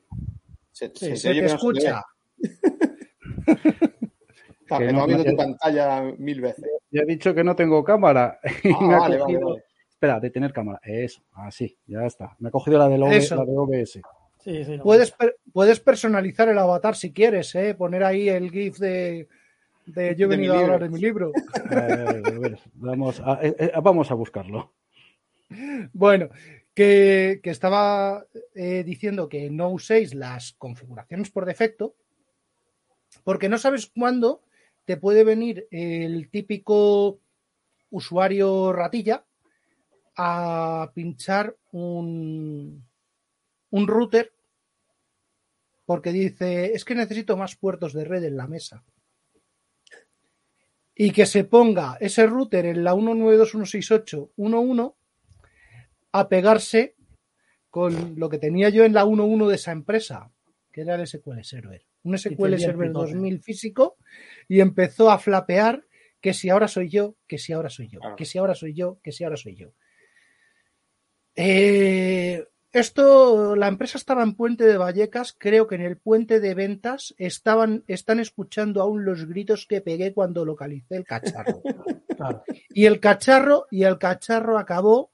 Se, Sí, se se oye, te escucha. Ah, Que no, viendo no, tu pantalla mil veces. Ya he dicho que no tengo cámara. Ah, me ha vale, vale, cogido- vale. Espera, de tener cámara. Eso, así, ya está. Me ha cogido la, del OB Eso. la de OBS. Sí, sí, no. Puedes, per- puedes personalizar el avatar si quieres, ¿eh? Poner ahí el GIF de, de yo he venido a hablar de mi libro. Eh, vamos, a, eh, eh, vamos a buscarlo. Bueno, que, que estaba eh, diciendo que no uséis las configuraciones por defecto, porque no sabes cuándo te puede venir el típico usuario ratilla a pinchar un, un router porque dice, es que necesito más puertos de red en la mesa. Y que se ponga ese router en la 192.168.1.1 a pegarse con lo que tenía yo en la 1.1 de esa empresa, que era el SQL Server. Un SQL Server pitote. 2000 físico y empezó a flapear que si ahora soy yo, que si ahora soy yo, Claro. que si ahora soy yo, que si ahora soy yo. Eh, esto, la empresa estaba en Puente de Vallecas, creo que en el puente de ventas estaban, están escuchando aún los gritos que pegué cuando localicé el cacharro. Claro. Y el cacharro, y el cacharro acabó,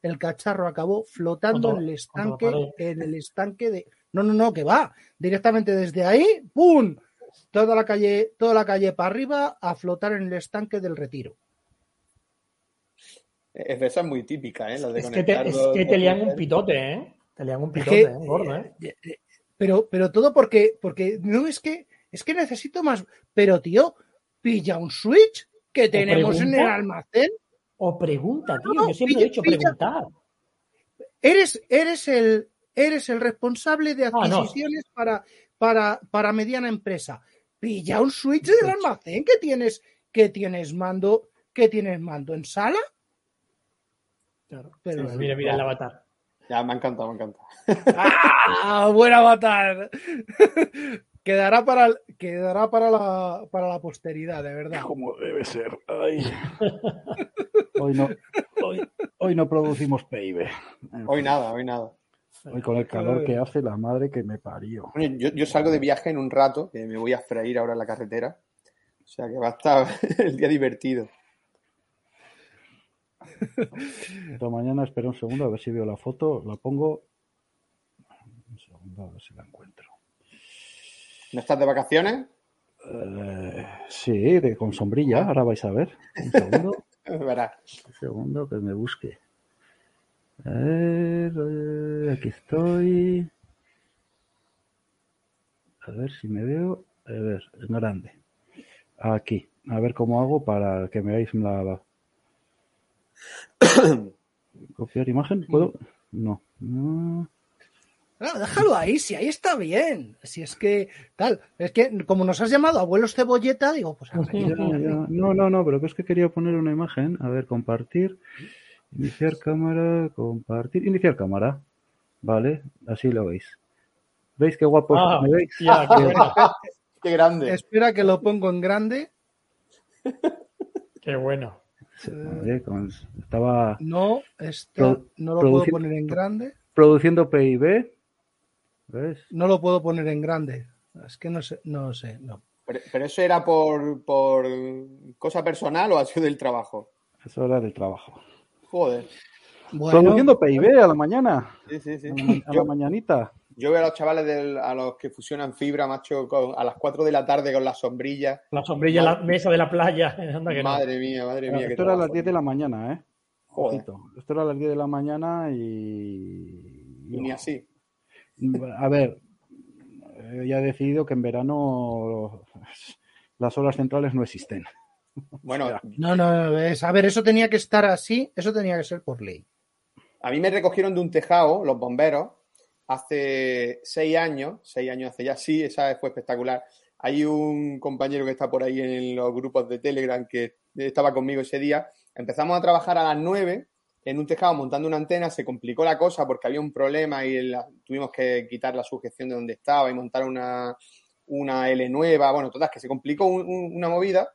el cacharro acabó flotando en el estanque, en el estanque de. No, no, no, que va. Directamente desde ahí, ¡pum! Toda la calle, toda la calle para arriba a flotar en el estanque del retiro. Es de esas muy típica, ¿eh? La de Es que te, conectar es que te un pitote, ¿eh? Te lían un Es pitote, que, ¿eh? Gordo, ¿eh? eh, eh, Pero, pero todo porque, porque no es que, es que necesito más. Pero tío, pilla un switch que tenemos en el almacén. O pregunta, tío. No, Yo siempre pilla- he dicho preguntar. Eres, eres el, eres el responsable de Ah, no. adquisiciones para, para, para mediana empresa. Pilla un switch del almacén que tienes, que tienes mando, que tienes mando en sala. Claro. Pero- mira, mira el avatar. Ya, me ha encantado, me encanta. ¡Ah! ¡Buen avatar! quedará para, el- quedará para la, para la posteridad, de verdad. Como debe ser. Ay. Hoy, no, hoy, hoy no producimos PIB. Hoy nada, hoy nada. Hoy con el calor que hace, la madre que me parió. Yo, yo salgo de viaje en un rato, que me voy a freír ahora en la carretera. O sea que va a estar el día divertido. Esta mañana espera un segundo a ver si veo la foto. La pongo. Un segundo a ver si la encuentro. ¿No estás de vacaciones? Eh, sí, de, con sombrilla. Ahora vais a ver. Un segundo. Un segundo que me busque. A ver, eh, aquí estoy. A ver si me veo. A ver, en grande. Aquí. A ver cómo hago para que me veáis la. ¿Copiar imagen? ¿Puedo? No. No. Ah, déjalo ahí, si ahí está bien. Si es que, tal, es que como nos has llamado abuelos cebolleta, digo, pues a Ya, ya. No, no, no, pero que es que quería poner una imagen. A ver, compartir. Iniciar cámara, compartir. Iniciar cámara. Vale, así lo veis. ¿Veis qué guapo Ah, me veis? ya, qué bueno. Qué grande. Espera que lo pongo en grande. Qué bueno. Con- estaba No, esto Pro- no lo puedo poner en grande. produciendo PIB. ¿Ves? No lo puedo poner en grande. Es que no sé, no sé, no. Pero, pero eso era por, por cosa personal o ha sido del trabajo. Eso era del trabajo. Joder. Bueno, Produciendo PIB a la mañana. Sí, sí, sí. A la, a mañanita. Yo veo a los chavales del- a los que fusionan fibra, macho, con- a las 4 de la tarde con las sombrillas. La sombrilla en la mesa de la playa. Anda que no. Madre mía, madre mía. Esto era a las trabajo. 10 de la mañana, ¿eh? Joder. Esto era a las 10 de la mañana y... Y ni así. A ver, ya he decidido que en verano las horas centrales no existen. Bueno, no, no, no, es, a ver, eso tenía que estar así, eso tenía que ser por ley. a mí me recogieron de un tejado los bomberos hace seis años, seis años hace ya, sí, esa fue espectacular. Hay un compañero que está por ahí en los grupos de Telegram que estaba conmigo ese día. Empezamos a trabajar a las nueve en un tejado montando una antena, se complicó la cosa porque había un problema y tuvimos que quitar la sujeción de donde estaba y montar una, una L nueva. Bueno, todas que se complicó un- un- una movida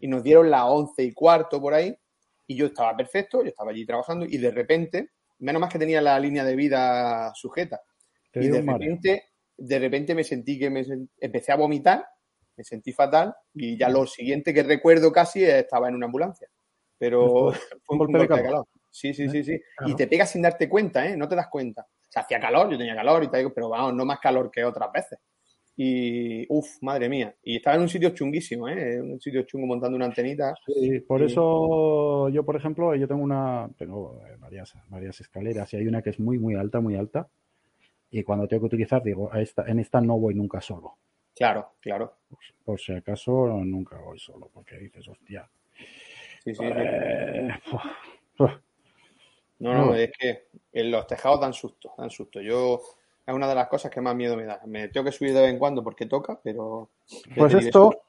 y nos dieron las once y cuarto por ahí y yo estaba perfecto, yo estaba allí trabajando y de repente, menos más que tenía la línea de vida sujeta, Te y de repente, de repente me sentí que me empecé a vomitar, me sentí fatal y ya lo siguiente que recuerdo casi es- estaba en una ambulancia. Pero fue un golpe, de calor. Sí, sí, sí, sí. Claro. Y te pegas sin darte cuenta, ¿eh? No te das cuenta. O sea, hacía calor, yo tenía calor y tal, pero vamos, no más calor que otras veces. Y, uff, madre mía. Y estaba en un sitio chunguísimo, ¿eh? En un sitio chungo montando una antenita. Sí, por eso yo, por ejemplo, yo tengo una, tengo eh, varias, varias escaleras y hay una que es muy, muy alta, muy alta. Y cuando tengo que utilizar, digo, a esta, en esta no voy nunca solo. Claro, claro. Por si acaso, nunca voy solo, porque dices, hostia. Sí, sí, sí. eh, uf, uf. No, no, es que en los tejados dan susto, dan susto. Yo es una de las cosas que más miedo me da. Me tengo que subir de vez en cuando porque toca, pero Pues esto,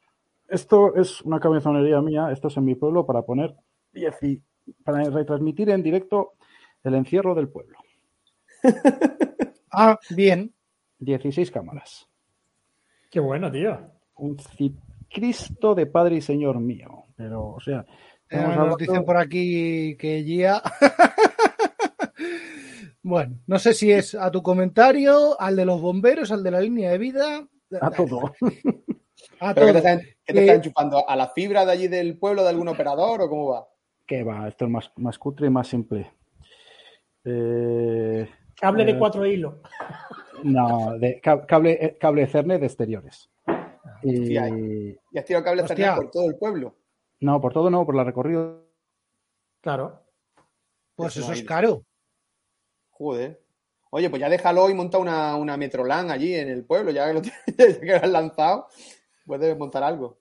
esto es una cabezonería mía, esto es en mi pueblo para poner, para retransmitir en directo el encierro del pueblo. Ah, bien. 16 cámaras. Qué bueno, tío. Un Cristo de Padre y Señor mío. Pero, o sea, Eh, nos hablando- dicen por aquí que Gia. bueno, no sé si es a tu comentario, al de los bomberos, al de la línea de vida. a todo. A ¿Pero qué te todo. están, qué te Eh, están enchufando? ¿A la fibra de allí del pueblo de algún operador o cómo va? que va, esto es más, más cutre y más simple. Eh, Cable de Eh, cuatro hilos. no, de cable, eh, cable Ethernet de exteriores. Y, Hostia, Y has tirado cable Hostia. Por todo el pueblo. no, por todo no, por la recorrido. Claro. Pues Eso eso es caro. Joder. Oye, pues ya déjalo y monta una, una Metrolan allí en el pueblo, ya que lo, tienes- ya que lo has lanzado, puedes montar algo.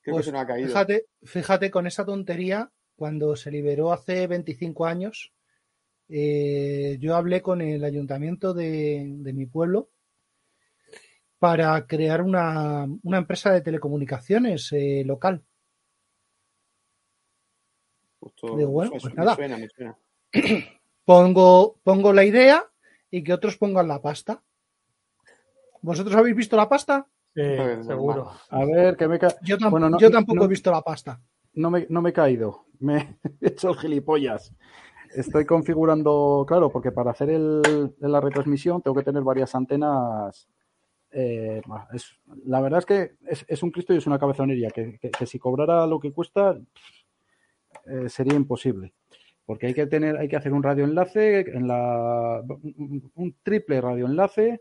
Creo Pues que se nos ha caído. Fíjate, fíjate con esa tontería, cuando se liberó hace 25 años, eh, yo hablé con el ayuntamiento de, de mi pueblo para crear una, una empresa de telecomunicaciones eh, local. Justo- digo, bueno, me pues suena, nada. me suena, me suena. Pongo, pongo la idea y que otros pongan la pasta. ¿Vosotros habéis visto la pasta? Sí, seguro. A ver, que me ca- Yo, tam- Bueno, no- yo tampoco no- he visto la pasta. no, me, no me he caído. Me he hecho el gilipollas. Estoy configurando, claro, porque para hacer el, la retransmisión tengo que tener varias antenas. eh, es- la verdad es que es, un Cristo y es una cabezonería. Que, que- que si cobrara lo que cuesta eh, sería imposible. Porque hay que tener, hay que hacer un radioenlace en la un triple radioenlace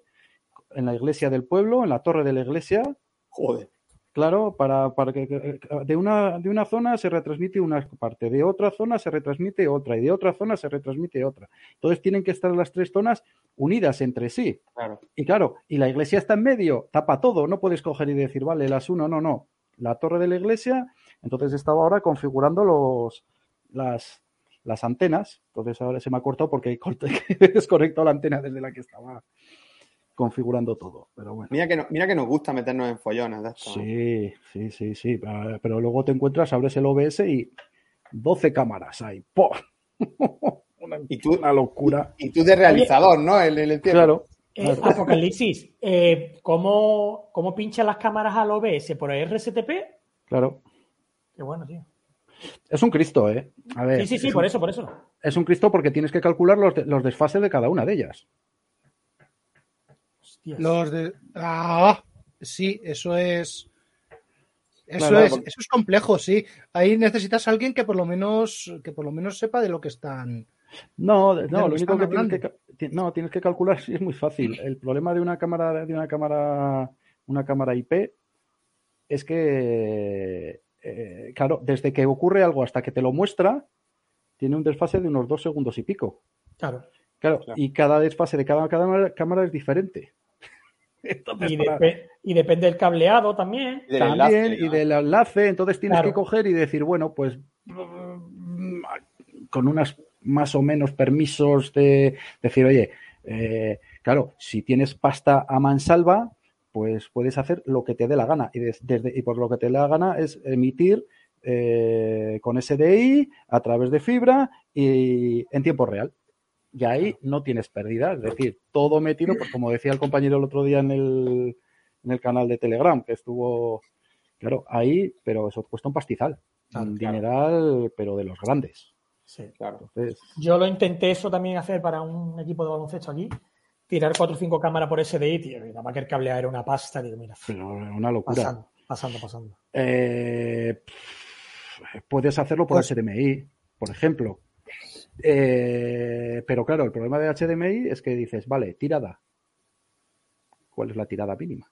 en la iglesia del pueblo, en la torre de la iglesia, Joder. Claro, para, para que de una, de una zona se retransmite una parte, de otra zona se retransmite otra y de otra zona se retransmite otra. Entonces tienen que estar las tres zonas unidas entre sí. Claro. Y claro, y la iglesia está en medio, tapa todo, no puedes coger y decir, vale, las uno, no, no. La torre de la iglesia, entonces estaba ahora configurando los, las, las antenas. Entonces ahora se me ha cortado porque he desconectado la antena desde la que estaba configurando todo. Pero bueno. Mira que, no- mira que nos gusta meternos en follones de. Sí, sí, sí, sí. Pero luego te encuentras, abres el OBS y 12 cámaras hay. ¡Po! Una, Y tú- una locura. Y tú de realizador, ¿no? El, el. Claro. Eh, Apocalipsis, eh, ¿cómo, ¿cómo pinchan las cámaras al OBS? ¿Por el RSTP? Claro. Qué bueno, tío. Es un Cristo, ¿eh? A ver, Sí, sí, sí, es por un- eso, por eso. Es un Cristo porque tienes que calcular los, los desfases de cada una de ellas. Hostias. Los de. Ah, sí, eso es. Eso Claro, es, porque- eso es complejo, sí. Ahí necesitas a alguien que por lo menos, que por lo menos sepa de lo que están. No, no, lo único que tienes que, no, tienes que calcular sí es muy fácil. El problema de una cámara, de una cámara, una cámara IP es que, eh, claro, desde que ocurre algo hasta que te lo muestra, tiene un desfase de unos dos segundos y pico. Claro. Claro, Claro. y cada desfase de cada, cada cámara es diferente. Entonces, Y, para- depe- y depende del cableado también. Y del también enlace, y del enlace, entonces tienes Claro. que coger y decir, bueno, pues con unas más o menos permisos de decir, oye, eh, claro, si tienes pasta a mansalva, pues puedes hacer lo que te dé la gana. Y, des- desde, y por lo que te dé la gana es emitir eh, con SDI a través de fibra y en tiempo real. Y ahí no tienes pérdida, es decir, todo metido, pues como decía el compañero el otro día en el, en el canal de Telegram, que estuvo, claro, ahí, pero eso cuesta un pastizal, Claro, un claro. dineral, pero de los grandes. Sí. Claro. Entonces, Yo lo intenté eso también hacer para un equipo de baloncesto aquí. Tirar 4 o 5 cámaras por SDI, tío. Y nada más que el cableado era una pasta. Digo, mira, pero una locura. pasando, pasando, pasando. Eh, puedes hacerlo por Pues- HDMI, por ejemplo. Eh, pero claro, el problema de HDMI es que dices, vale, tirada. ¿Cuál es la tirada mínima?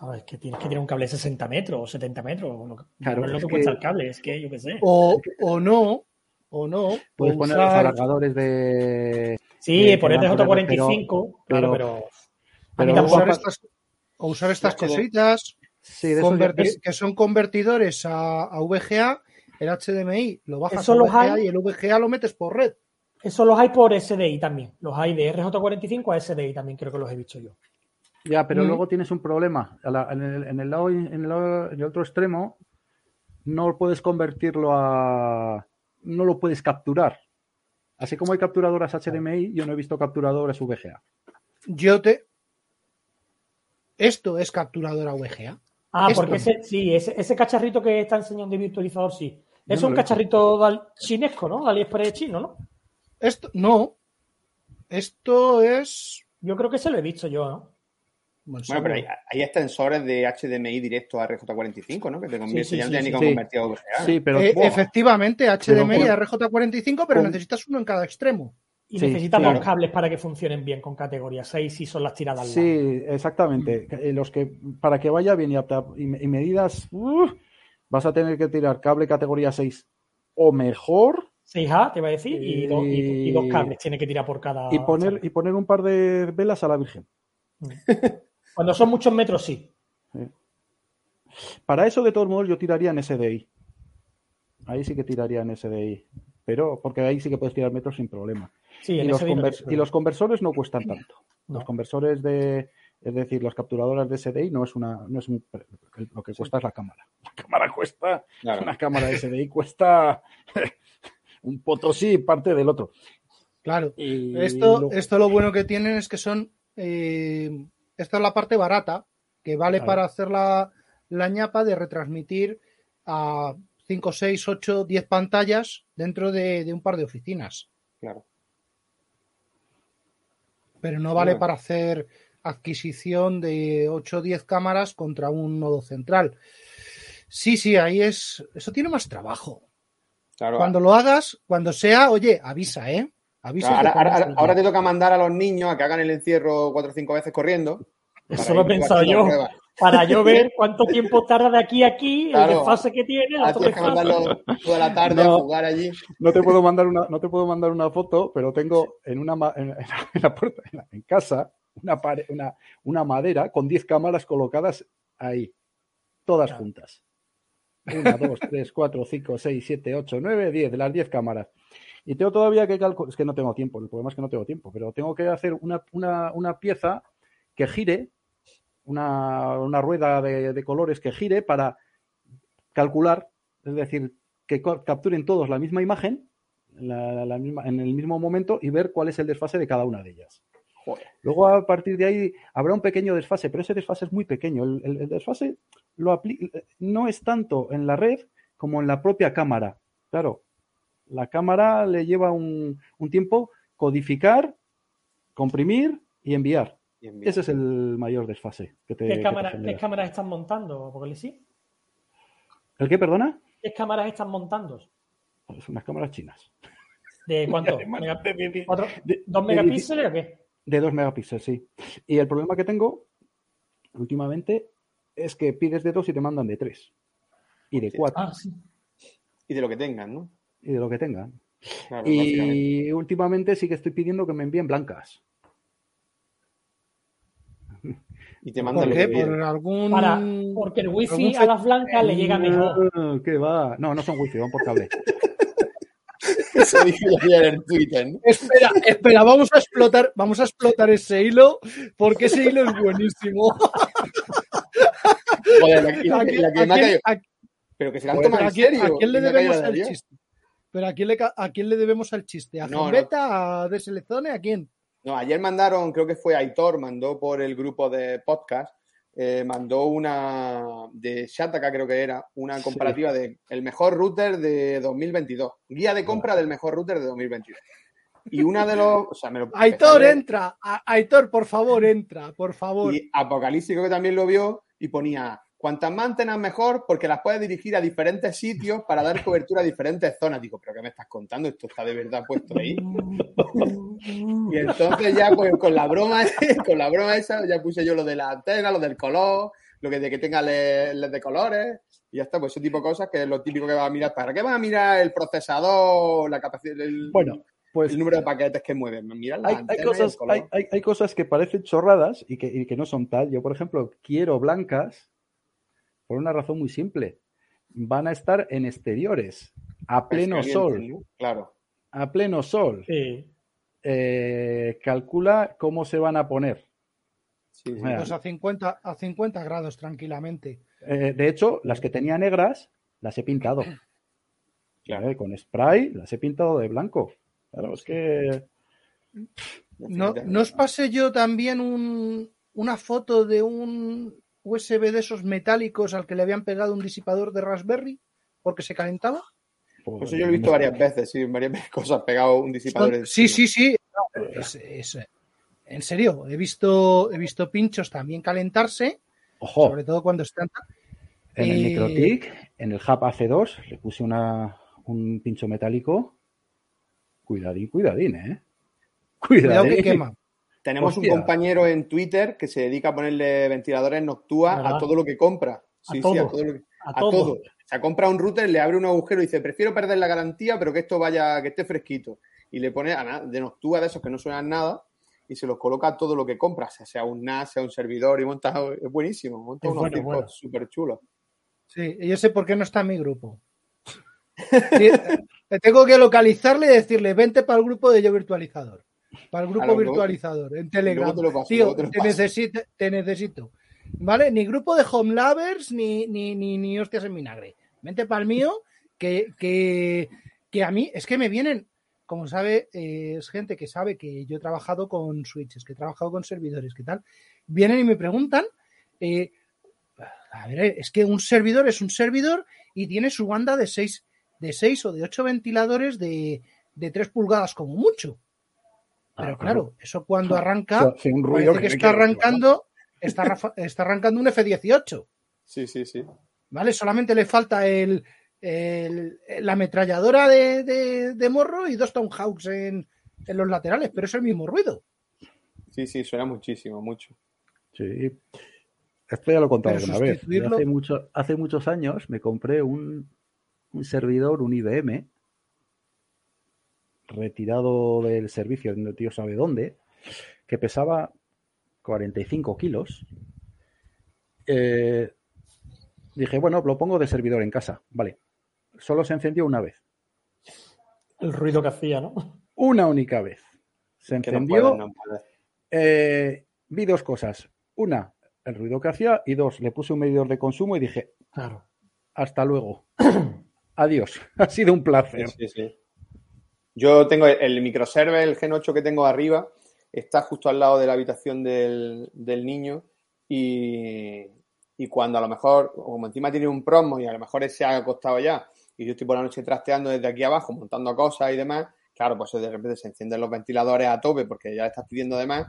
A ver, es que tienes que tirar un cable de 60 metros o 70 metros. Claro, no es lo que cuesta el cable, es que yo qué sé. O, o no, o no. Puedes o poner los usar- alargadores de. Sí, que van RJ45, claro, pero- pero. a pero mí usar estas, o usar estas cositas Sí, de que son convertidores a, a VGA. El HDMI lo bajas Eso a los VGA hay. y el VGA lo metes por red. Eso los hay por SDI también. Los hay de RJ45 a SDI también, creo que los he visto yo. Ya, pero Mm. luego tienes un problema. En, el, en el lado, en, el lado- en el otro extremo, no puedes convertirlo a. No lo puedes capturar. Así como hay capturadoras HDMI, yo no he visto capturadoras VGA. Yo te. Esto es capturadora VGA. Ah, Esto. porque ese, sí, ese, ese cacharrito que está enseñando de virtualizador, sí. Es no un cacharrito dal- chinesco, ¿no? De AliExpress chino, ¿no? Esto, no. Esto es. Yo creo que se lo he visto yo, ¿no? Bueno, Bueno, pero hay, extensores de HDMI directo a RJ45, ¿no? Que te convierte sí, ya no sí, tienes sí, ni con sí. convertido a VGA. Sí, pero. Eh, efectivamente, HDMI Pero- a RJ45, pero con- necesitas uno en cada extremo. Y Sí, necesitas claro. dos cables para que funcionen bien con categoría 6 si son las tiradas al lado. Sí, exactamente. Eh, Los que, para que vaya bien y, apta- y me- y medidas, ¡uh! Vas a tener que tirar cable categoría 6 o mejor 6A, te iba a decir, y, do- y- y dos cables tiene que tirar por cada. y poner, y poner un par de velas a la Virgen. Cuando son muchos metros, sí. Para eso, de todos modos, yo tiraría en SDI. Ahí sí que tiraría en SDI. Pero, porque ahí sí que puedes tirar metros sin problema. Sí, Y los, y los conversores no cuestan tanto. No. Los conversores de, es decir, las capturadoras de SDI no es una, no es un, lo que cuesta es la cámara. La cámara cuesta, Claro. una cámara de SDI cuesta un potosí parte del otro. Claro. Y Esto, lo- esto lo bueno que tienen es que son. eh, esta es la parte barata, que vale Claro. para hacer la, la ñapa de retransmitir a 5, 6, 8, 10 pantallas dentro de, de un par de oficinas. Claro. Pero no vale Bueno. para hacer adquisición de 8 o 10 cámaras contra un nodo central. Sí, sí, ahí es. Eso tiene más trabajo. Claro. Cuando lo hagas, cuando sea, oye, avisa, ¿eh? Avisa. Claro, ahora, ahora- ahora te toca mandar a los niños a que hagan el encierro cuatro o cinco veces corriendo. Eso para lo he pensado yo. pruebas. para yo ver cuánto tiempo tarda de aquí a aquí, Claro. el desfase que tiene, la Ah, tienes que mandarlo toda la tarde a No. jugar allí. No te puedo mandar una, no te puedo mandar una foto, pero tengo en una en, en la puerta, en, la- en casa, una, pare- una, una madera con 10 cámaras colocadas ahí, todas Claro. juntas. Una, dos, tres, cuatro, cinco, seis, siete, ocho, nueve, diez, las 10 cámaras. Y tengo todavía que calcular, es que no tengo tiempo, el problema es que no tengo tiempo, pero tengo que hacer una, una, una pieza que gire, una, una rueda de, de colores que gire para calcular, es decir, que capturen todos la misma imagen la- la misma- en el mismo momento y ver cuál es el desfase de cada una de ellas. Joder. Luego, a partir de ahí, habrá un pequeño desfase, pero ese desfase es muy pequeño. El, el- el desfase lo apli- no es tanto en la red como en la propia cámara. Claro, la cámara le lleva un, un tiempo codificar, comprimir y enviar. Ese es el mayor desfase que te, que ¿Qué, te cámara- genera. ¿Qué cámaras están montando, Apocalipsis? ¿El qué, perdona? ¿Qué cámaras están montando? Pues unas cámaras chinas. ¿De cuánto? ¿Dos megapíxeles o qué? De 2 megapíxeles, sí. Y el problema que tengo últimamente es que pides de 2 y te mandan de 3. Y de Hostia. 4. Ah, sí. Y de lo que tengan, ¿no? Y de lo que tengan. Claro. Y últimamente sí que estoy pidiendo que me envíen blancas. Y te mandan ¿Por qué? Por algún. Para, porque el wifi algún a las blancas le llega mejor. Ah, ¿Qué va? No, no son wifi, van por cable. Eso en Twitter, ¿no? Espera, espera, vamos a explotar, vamos a explotar ese hilo, porque ese hilo es buenísimo. Joder, la, la- ¿A y quién- la que me ha caído. Pero que se la han tomado a en quién- serio. a quién le debemos de chiste? Pero ¿a quién, le, ¿a quién le debemos el chiste? ¿A No, no. Zambeta? ¿A Deselezone? ¿A quién? No, ayer mandaron, creo que fue Aitor, mandó por el grupo de podcast, eh, mandó una de Shataka, creo que era, una comparativa de el mejor router de 2022. Guía de compra del mejor router de 2022. Y una de los. O sea, me lo Aitor, entra. A- Aitor, por favor, entra, por favor. Y Apocalipsis creo que también lo vio y ponía. Cuantas más antenas mejor, porque las puedes dirigir a diferentes sitios para dar cobertura a diferentes zonas. Digo, ¿pero qué me estás contando? ¿Esto está de verdad puesto ahí? Y entonces ya pues con la broma, con la broma esa, ya puse yo lo de la antena, lo del color, lo que de que tenga LED, LED de colores, y ya está, pues ese tipo de cosas que es lo típico que va a mirar. ¿Para qué vas a mirar el procesador, la capacidad, el, Bueno, pues el número de paquetes que mueven? Mira la hay, hay antena y el cosas, color. hay, hay- hay cosas que parecen chorradas y que, y que no son tal. Yo, por ejemplo, quiero blancas por una razón muy simple. Van a estar en exteriores, a pleno sol. Claro. A pleno sol. Sí. Eh, calcula cómo se van a poner. Sí. Pues a 50, a 50 grados tranquilamente. Eh, de hecho, las que tenía negras las he pintado. Claro. ¿vale? Con spray las he pintado de blanco. Claro, es que. No, ¿No os pasé yo también un- una foto de un USB de esos metálicos al que le habían pegado un disipador de Raspberry porque se calentaba? pues, eso yo lo he visto varias veces, sí, varias cosas pegado un disipador. Son- encima. sí, sí, sí. No, es- es- en serio, he visto, he visto pinchos también calentarse, Ojo, sobre todo cuando están. en el Microtik, en el Hub AC2, le puse una, un pincho metálico. Cuidadín, cuidadín, ¿eh? Cuidado Cuidadín. que quema. Tenemos Hostia. un compañero en Twitter que se dedica a ponerle ventiladores Noctua a todo lo que compra. Sí, sí, todo. a todo lo que- A, a todo. todo. O sea, compra un router, le abre un agujero y dice, prefiero perder la garantía, pero que esto vaya, que esté fresquito. Y le pone a de Noctua de esos que no suenan nada y se los coloca a todo lo que compra, sea, sea un NAS, sea un servidor y monta, es buenísimo, monta Es unos bueno, súper chulos. Sí, y yo sé por qué no está en mi grupo. Le tengo que localizarle y decirle, vente para el grupo de yo virtualizador. Para el grupo virtualizador, en Telegram. te paso, Tío, te necesito, te necesito. ¿Vale? Ni grupo de home lovers, ni, ni, ni, ni hostias en vinagre. Vente para el mío, que, que, que a mí es que me vienen, como sabe, eh, es gente que sabe que yo he trabajado con switches, que he trabajado con servidores, que tal. Vienen y me preguntan, eh, a ver, es que un servidor es un servidor y tiene su banda de 6 de seis o de 8 ventiladores de, de 3 pulgadas como mucho. Pero Ah, claro, eso cuando arranca, Hace un ruido parece que está arrancando, está, está arrancando un F-18. Sí, sí, sí. ¿Vale? Solamente le falta el, el- la ametralladora de, de- de morro y dos Tomahawks en, en los laterales, pero es el mismo ruido. Sí, sí, suena muchísimo, mucho. Sí. Esto ya lo he contado Pero alguna vez. Hace, mucho- hace muchos años me compré un, un servidor, un IBM, retirado del servicio, no tío sabe dónde, que pesaba 45 kilos. Eh, dije, bueno, lo pongo de servidor en casa. Vale. Solo se encendió una vez. El ruido que hacía, ¿no? Una única vez. Se no encendió. puede, no puede. eh, vi dos cosas. Una, el ruido que hacía. Y dos, le puse un medidor de consumo y dije, Claro. hasta luego. Adiós. Ha sido un placer. Sí, sí, sí. Yo tengo el, el microserver, el Gen 8 que tengo arriba, está justo al lado de la habitación del, del niño y, y cuando a lo mejor, como encima tiene un promo y a lo mejor se ha acostado ya y yo estoy por la noche trasteando desde aquí abajo, montando cosas y demás, claro, pues de repente se encienden los ventiladores a tope porque ya le estás pidiendo de más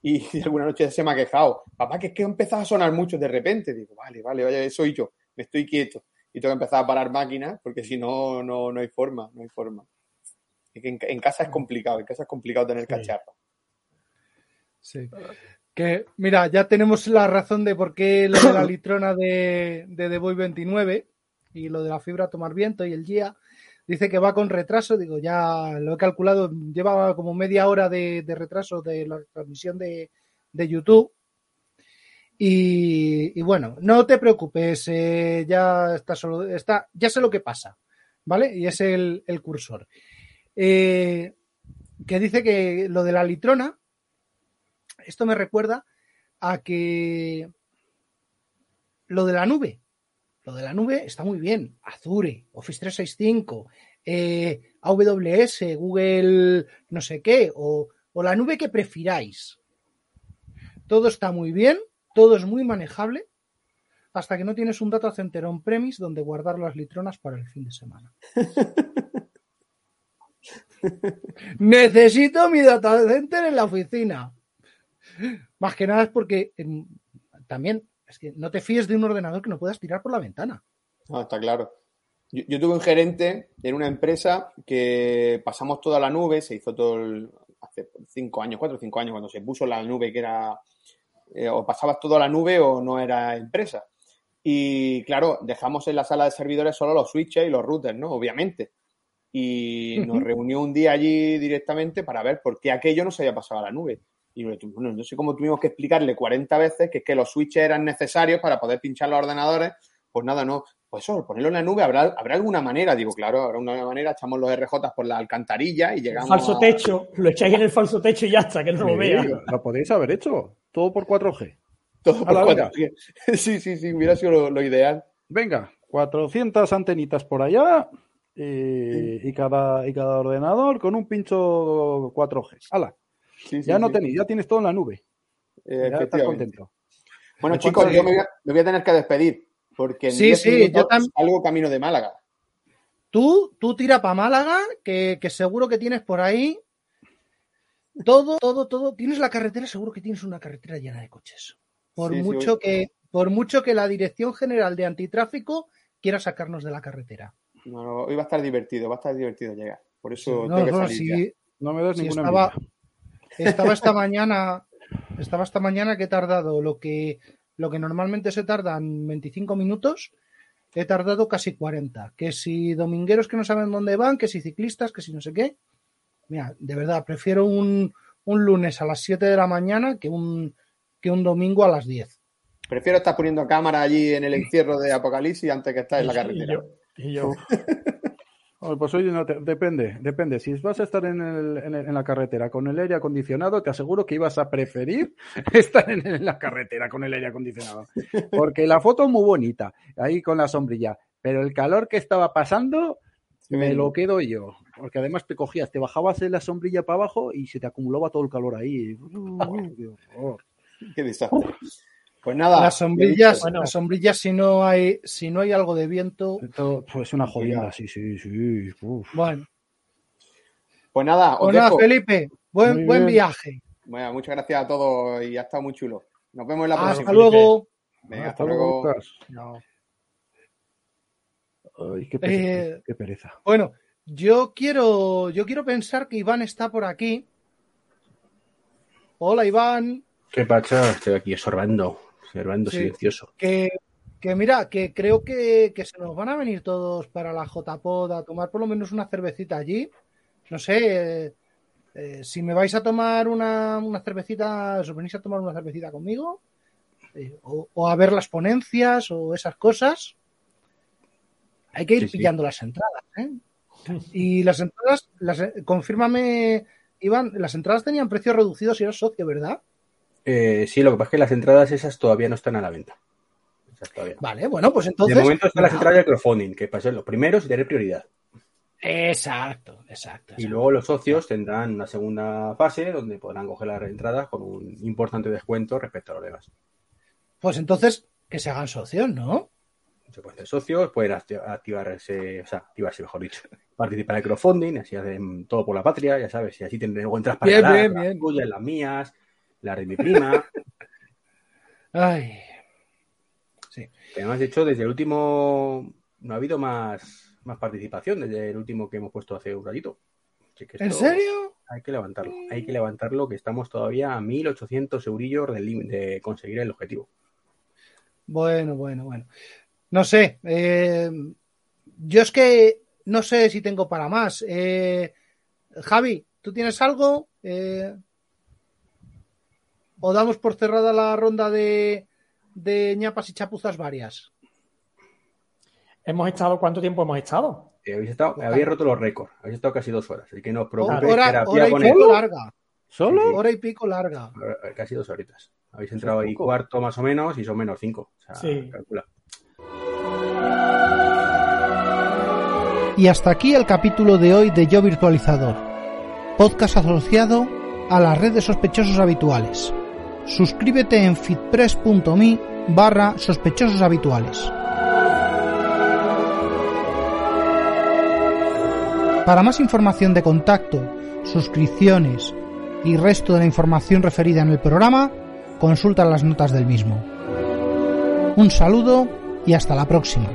y, alguna noche se me ha quejado, papá, que es que empezado a sonar mucho de repente, digo, vale, vale, vaya, soy yo, me estoy quieto. Y tengo que empezar a parar máquinas porque si no, no, no hay forma, no hay forma. Que en, en casa es complicado, en casa es complicado tener cacharro. Sí. Que, mira, ya tenemos la razón de por qué lo de la litrona de, de The Boy 29 y lo de la fibra tomar viento y el GIA dice que va con retraso. Digo, ya lo he calculado, lleva como media hora de, de retraso de la transmisión de, de YouTube. Y, y bueno, no te preocupes, eh, ya está solo, está, ya sé lo que pasa, ¿vale? Y es el, el cursor. Eh, que dice que lo de la litrona, esto me recuerda a que lo de la nube, lo de la nube está muy bien. Azure, Office 365, eh, AWS, Google no sé qué, o, o la nube que prefiráis. Todo está muy bien, todo es muy manejable, hasta que no tienes un data center on-premise donde guardar las litronas para el fin de semana. Necesito mi data center en la oficina. Más que nada es porque también es que no te fíes de un ordenador que no puedas tirar por la ventana. No, está claro. Yo, tuve un gerente en una empresa que pasamos toda la nube, se hizo todo hace cinco años, cuatro o cinco años, cuando se puso la nube que era, eh, o pasabas todo a la nube o no era empresa. Y claro, dejamos en la sala de servidores solo los switches y los routers, ¿no? Obviamente. Y nos reunió un día allí directamente para ver por qué aquello no se había pasado a la nube. Y bueno, no sé cómo tuvimos que explicarle 40 veces que es que los switches eran necesarios para poder pinchar los ordenadores. Pues nada, no. Pues eso, ponerlo en la nube, ¿habrá, habrá alguna manera? Digo, claro, habrá una manera, echamos los RJ por la alcantarilla y llegamos Falso a- techo, lo echáis en el falso techo y ya está, que no lo vea. lo podéis haber hecho. Todo por 4G. todo por Ala, cuatro. Sí, sí, sí, hubiera sido lo, lo ideal. Venga, 400 antenitas por allá y, y cada, y cada ordenador con un pincho 4G. ¡Hala! Sí, sí, Ya no sí. tenéis, ya tienes todo en la nube. Eh, Ya estás contento. Bueno, chicos, yo me voy, a, me voy a tener que despedir porque Sí, 10 sí, yo salgo camino de Málaga. Tú, tú tira para Málaga, que, que seguro que tienes por ahí todo, todo, todo. Tienes la carretera, seguro que tienes una carretera llena de coches. Por mucho que, por mucho que la Dirección General de Antitráfico quiera sacarnos de la carretera. No, no, hoy va a estar divertido, va a estar divertido llegar. Por eso No, tengo que salir ya. si No me das Sí, ninguna estaba- envidia. estaba esta mañana, estaba esta mañana que he tardado lo que, lo que normalmente se tarda en 25 minutos, he tardado casi 40. Que si domingueros que no saben dónde van, que si ciclistas, que si no sé qué. Mira, de verdad, prefiero un, un lunes a las 7 de la mañana que un, que un domingo a las 10. Prefiero estar poniendo cámara allí en el encierro de Apocalipsis antes que estar en la carretera. yo, y yo. Oye, Pues oye, no te- depende, depende. Si vas a estar en, el- en el- en la carretera con el aire acondicionado, te aseguro que ibas a preferir estar en, en la carretera con el aire acondicionado. Porque la foto es muy bonita, ahí con la sombrilla. Pero el calor que estaba pasando, me lo quedo yo. Porque además te cogías, te bajabas de la sombrilla para abajo y se te acumulaba todo el calor ahí. Qué horror. Qué desastre. Pues nada. Las sombrillas, Bueno. las sombrillas si no hay, si no hay algo de viento, Esto pues, es una jodida, sí, sí, sí. Uf. bueno. Pues nada, os Pues nada, dejo. Felipe, buen, Muy buen bien. viaje. Bueno, muchas gracias a todos y ha estado muy chulo. Nos vemos en la próxima. Hasta luego. Venga, Hasta hasta luego. Lucas. No. Ay, qué pereza. Eh, qué pereza. Bueno, yo quiero, yo quiero pensar que Iván está por aquí. Hola, Iván. ¿Qué pacha? Estoy aquí estorbando. Sí. silencioso. Que, que mira, que creo que, que se nos van a venir todos para la JPod a tomar por lo menos una cervecita allí. No sé, eh, eh, si me vais a tomar una, una cervecita, os venís a tomar una cervecita conmigo, eh, o, o a ver las ponencias o esas cosas, hay que ir Sí, sí. pillando las entradas. ¿eh? Y las entradas, las, confírmame, Iván, las entradas tenían precios reducidos si eras socio, ¿verdad? Eh, sí, lo que pasa es que las entradas esas todavía no están a la venta. Esas. Vale, bueno, pues entonces. de momento están las entradas de crowdfunding, que pasen los primeros y tener prioridad. Exacto, exacto. Y luego los socios tendrán una segunda fase donde podrán coger las entradas con un importante descuento respecto a los demás. Pues entonces, que se hagan socios, ¿no? Se pueden hacer socios, pueden acti- activarse, o sea, activarse, mejor dicho, participar en el crowdfunding, así hacen todo por la patria, ya sabes, y así tendrán luego entras para Bien, bien, las bien. tuyas, las mías, las de mi prima. Ay, que además, de hecho, desde el último no ha habido más, más participación, desde el último que hemos puesto hace un ratito. Así que ¿en serio? Hay que levantarlo, hay que levantarlo, que estamos todavía a 1.800 eurillos lim- de conseguir el objetivo. Bueno, bueno, bueno. No sé. eh, yo es que no sé si tengo para más. Eh, Javi, ¿tú tienes algo? Eh, ¿O damos por cerrada la ronda de, de ñapas y chapuzas varias? ¿Hemos estado? ¿Cuánto tiempo hemos estado? Eh, habéis estado, habéis roto los récords, habéis estado casi dos horas, así que no os preocupéis. Hora, y pico larga. ¿Solo? Sí, Hora y pico larga. eh, Casi dos horitas. Habéis entrado ahí cuarto más o menos y son menos cinco. O sea, Sí. calcula. Y hasta aquí el capítulo de hoy de Yo Virtualizador, podcast asociado a la red de sospechosos habituales. Suscríbete en fitpress.me barra sospechosos habituales. Para más información de contacto, suscripciones y resto de la información referida en el programa, consulta las notas del mismo. Un saludo y hasta la próxima.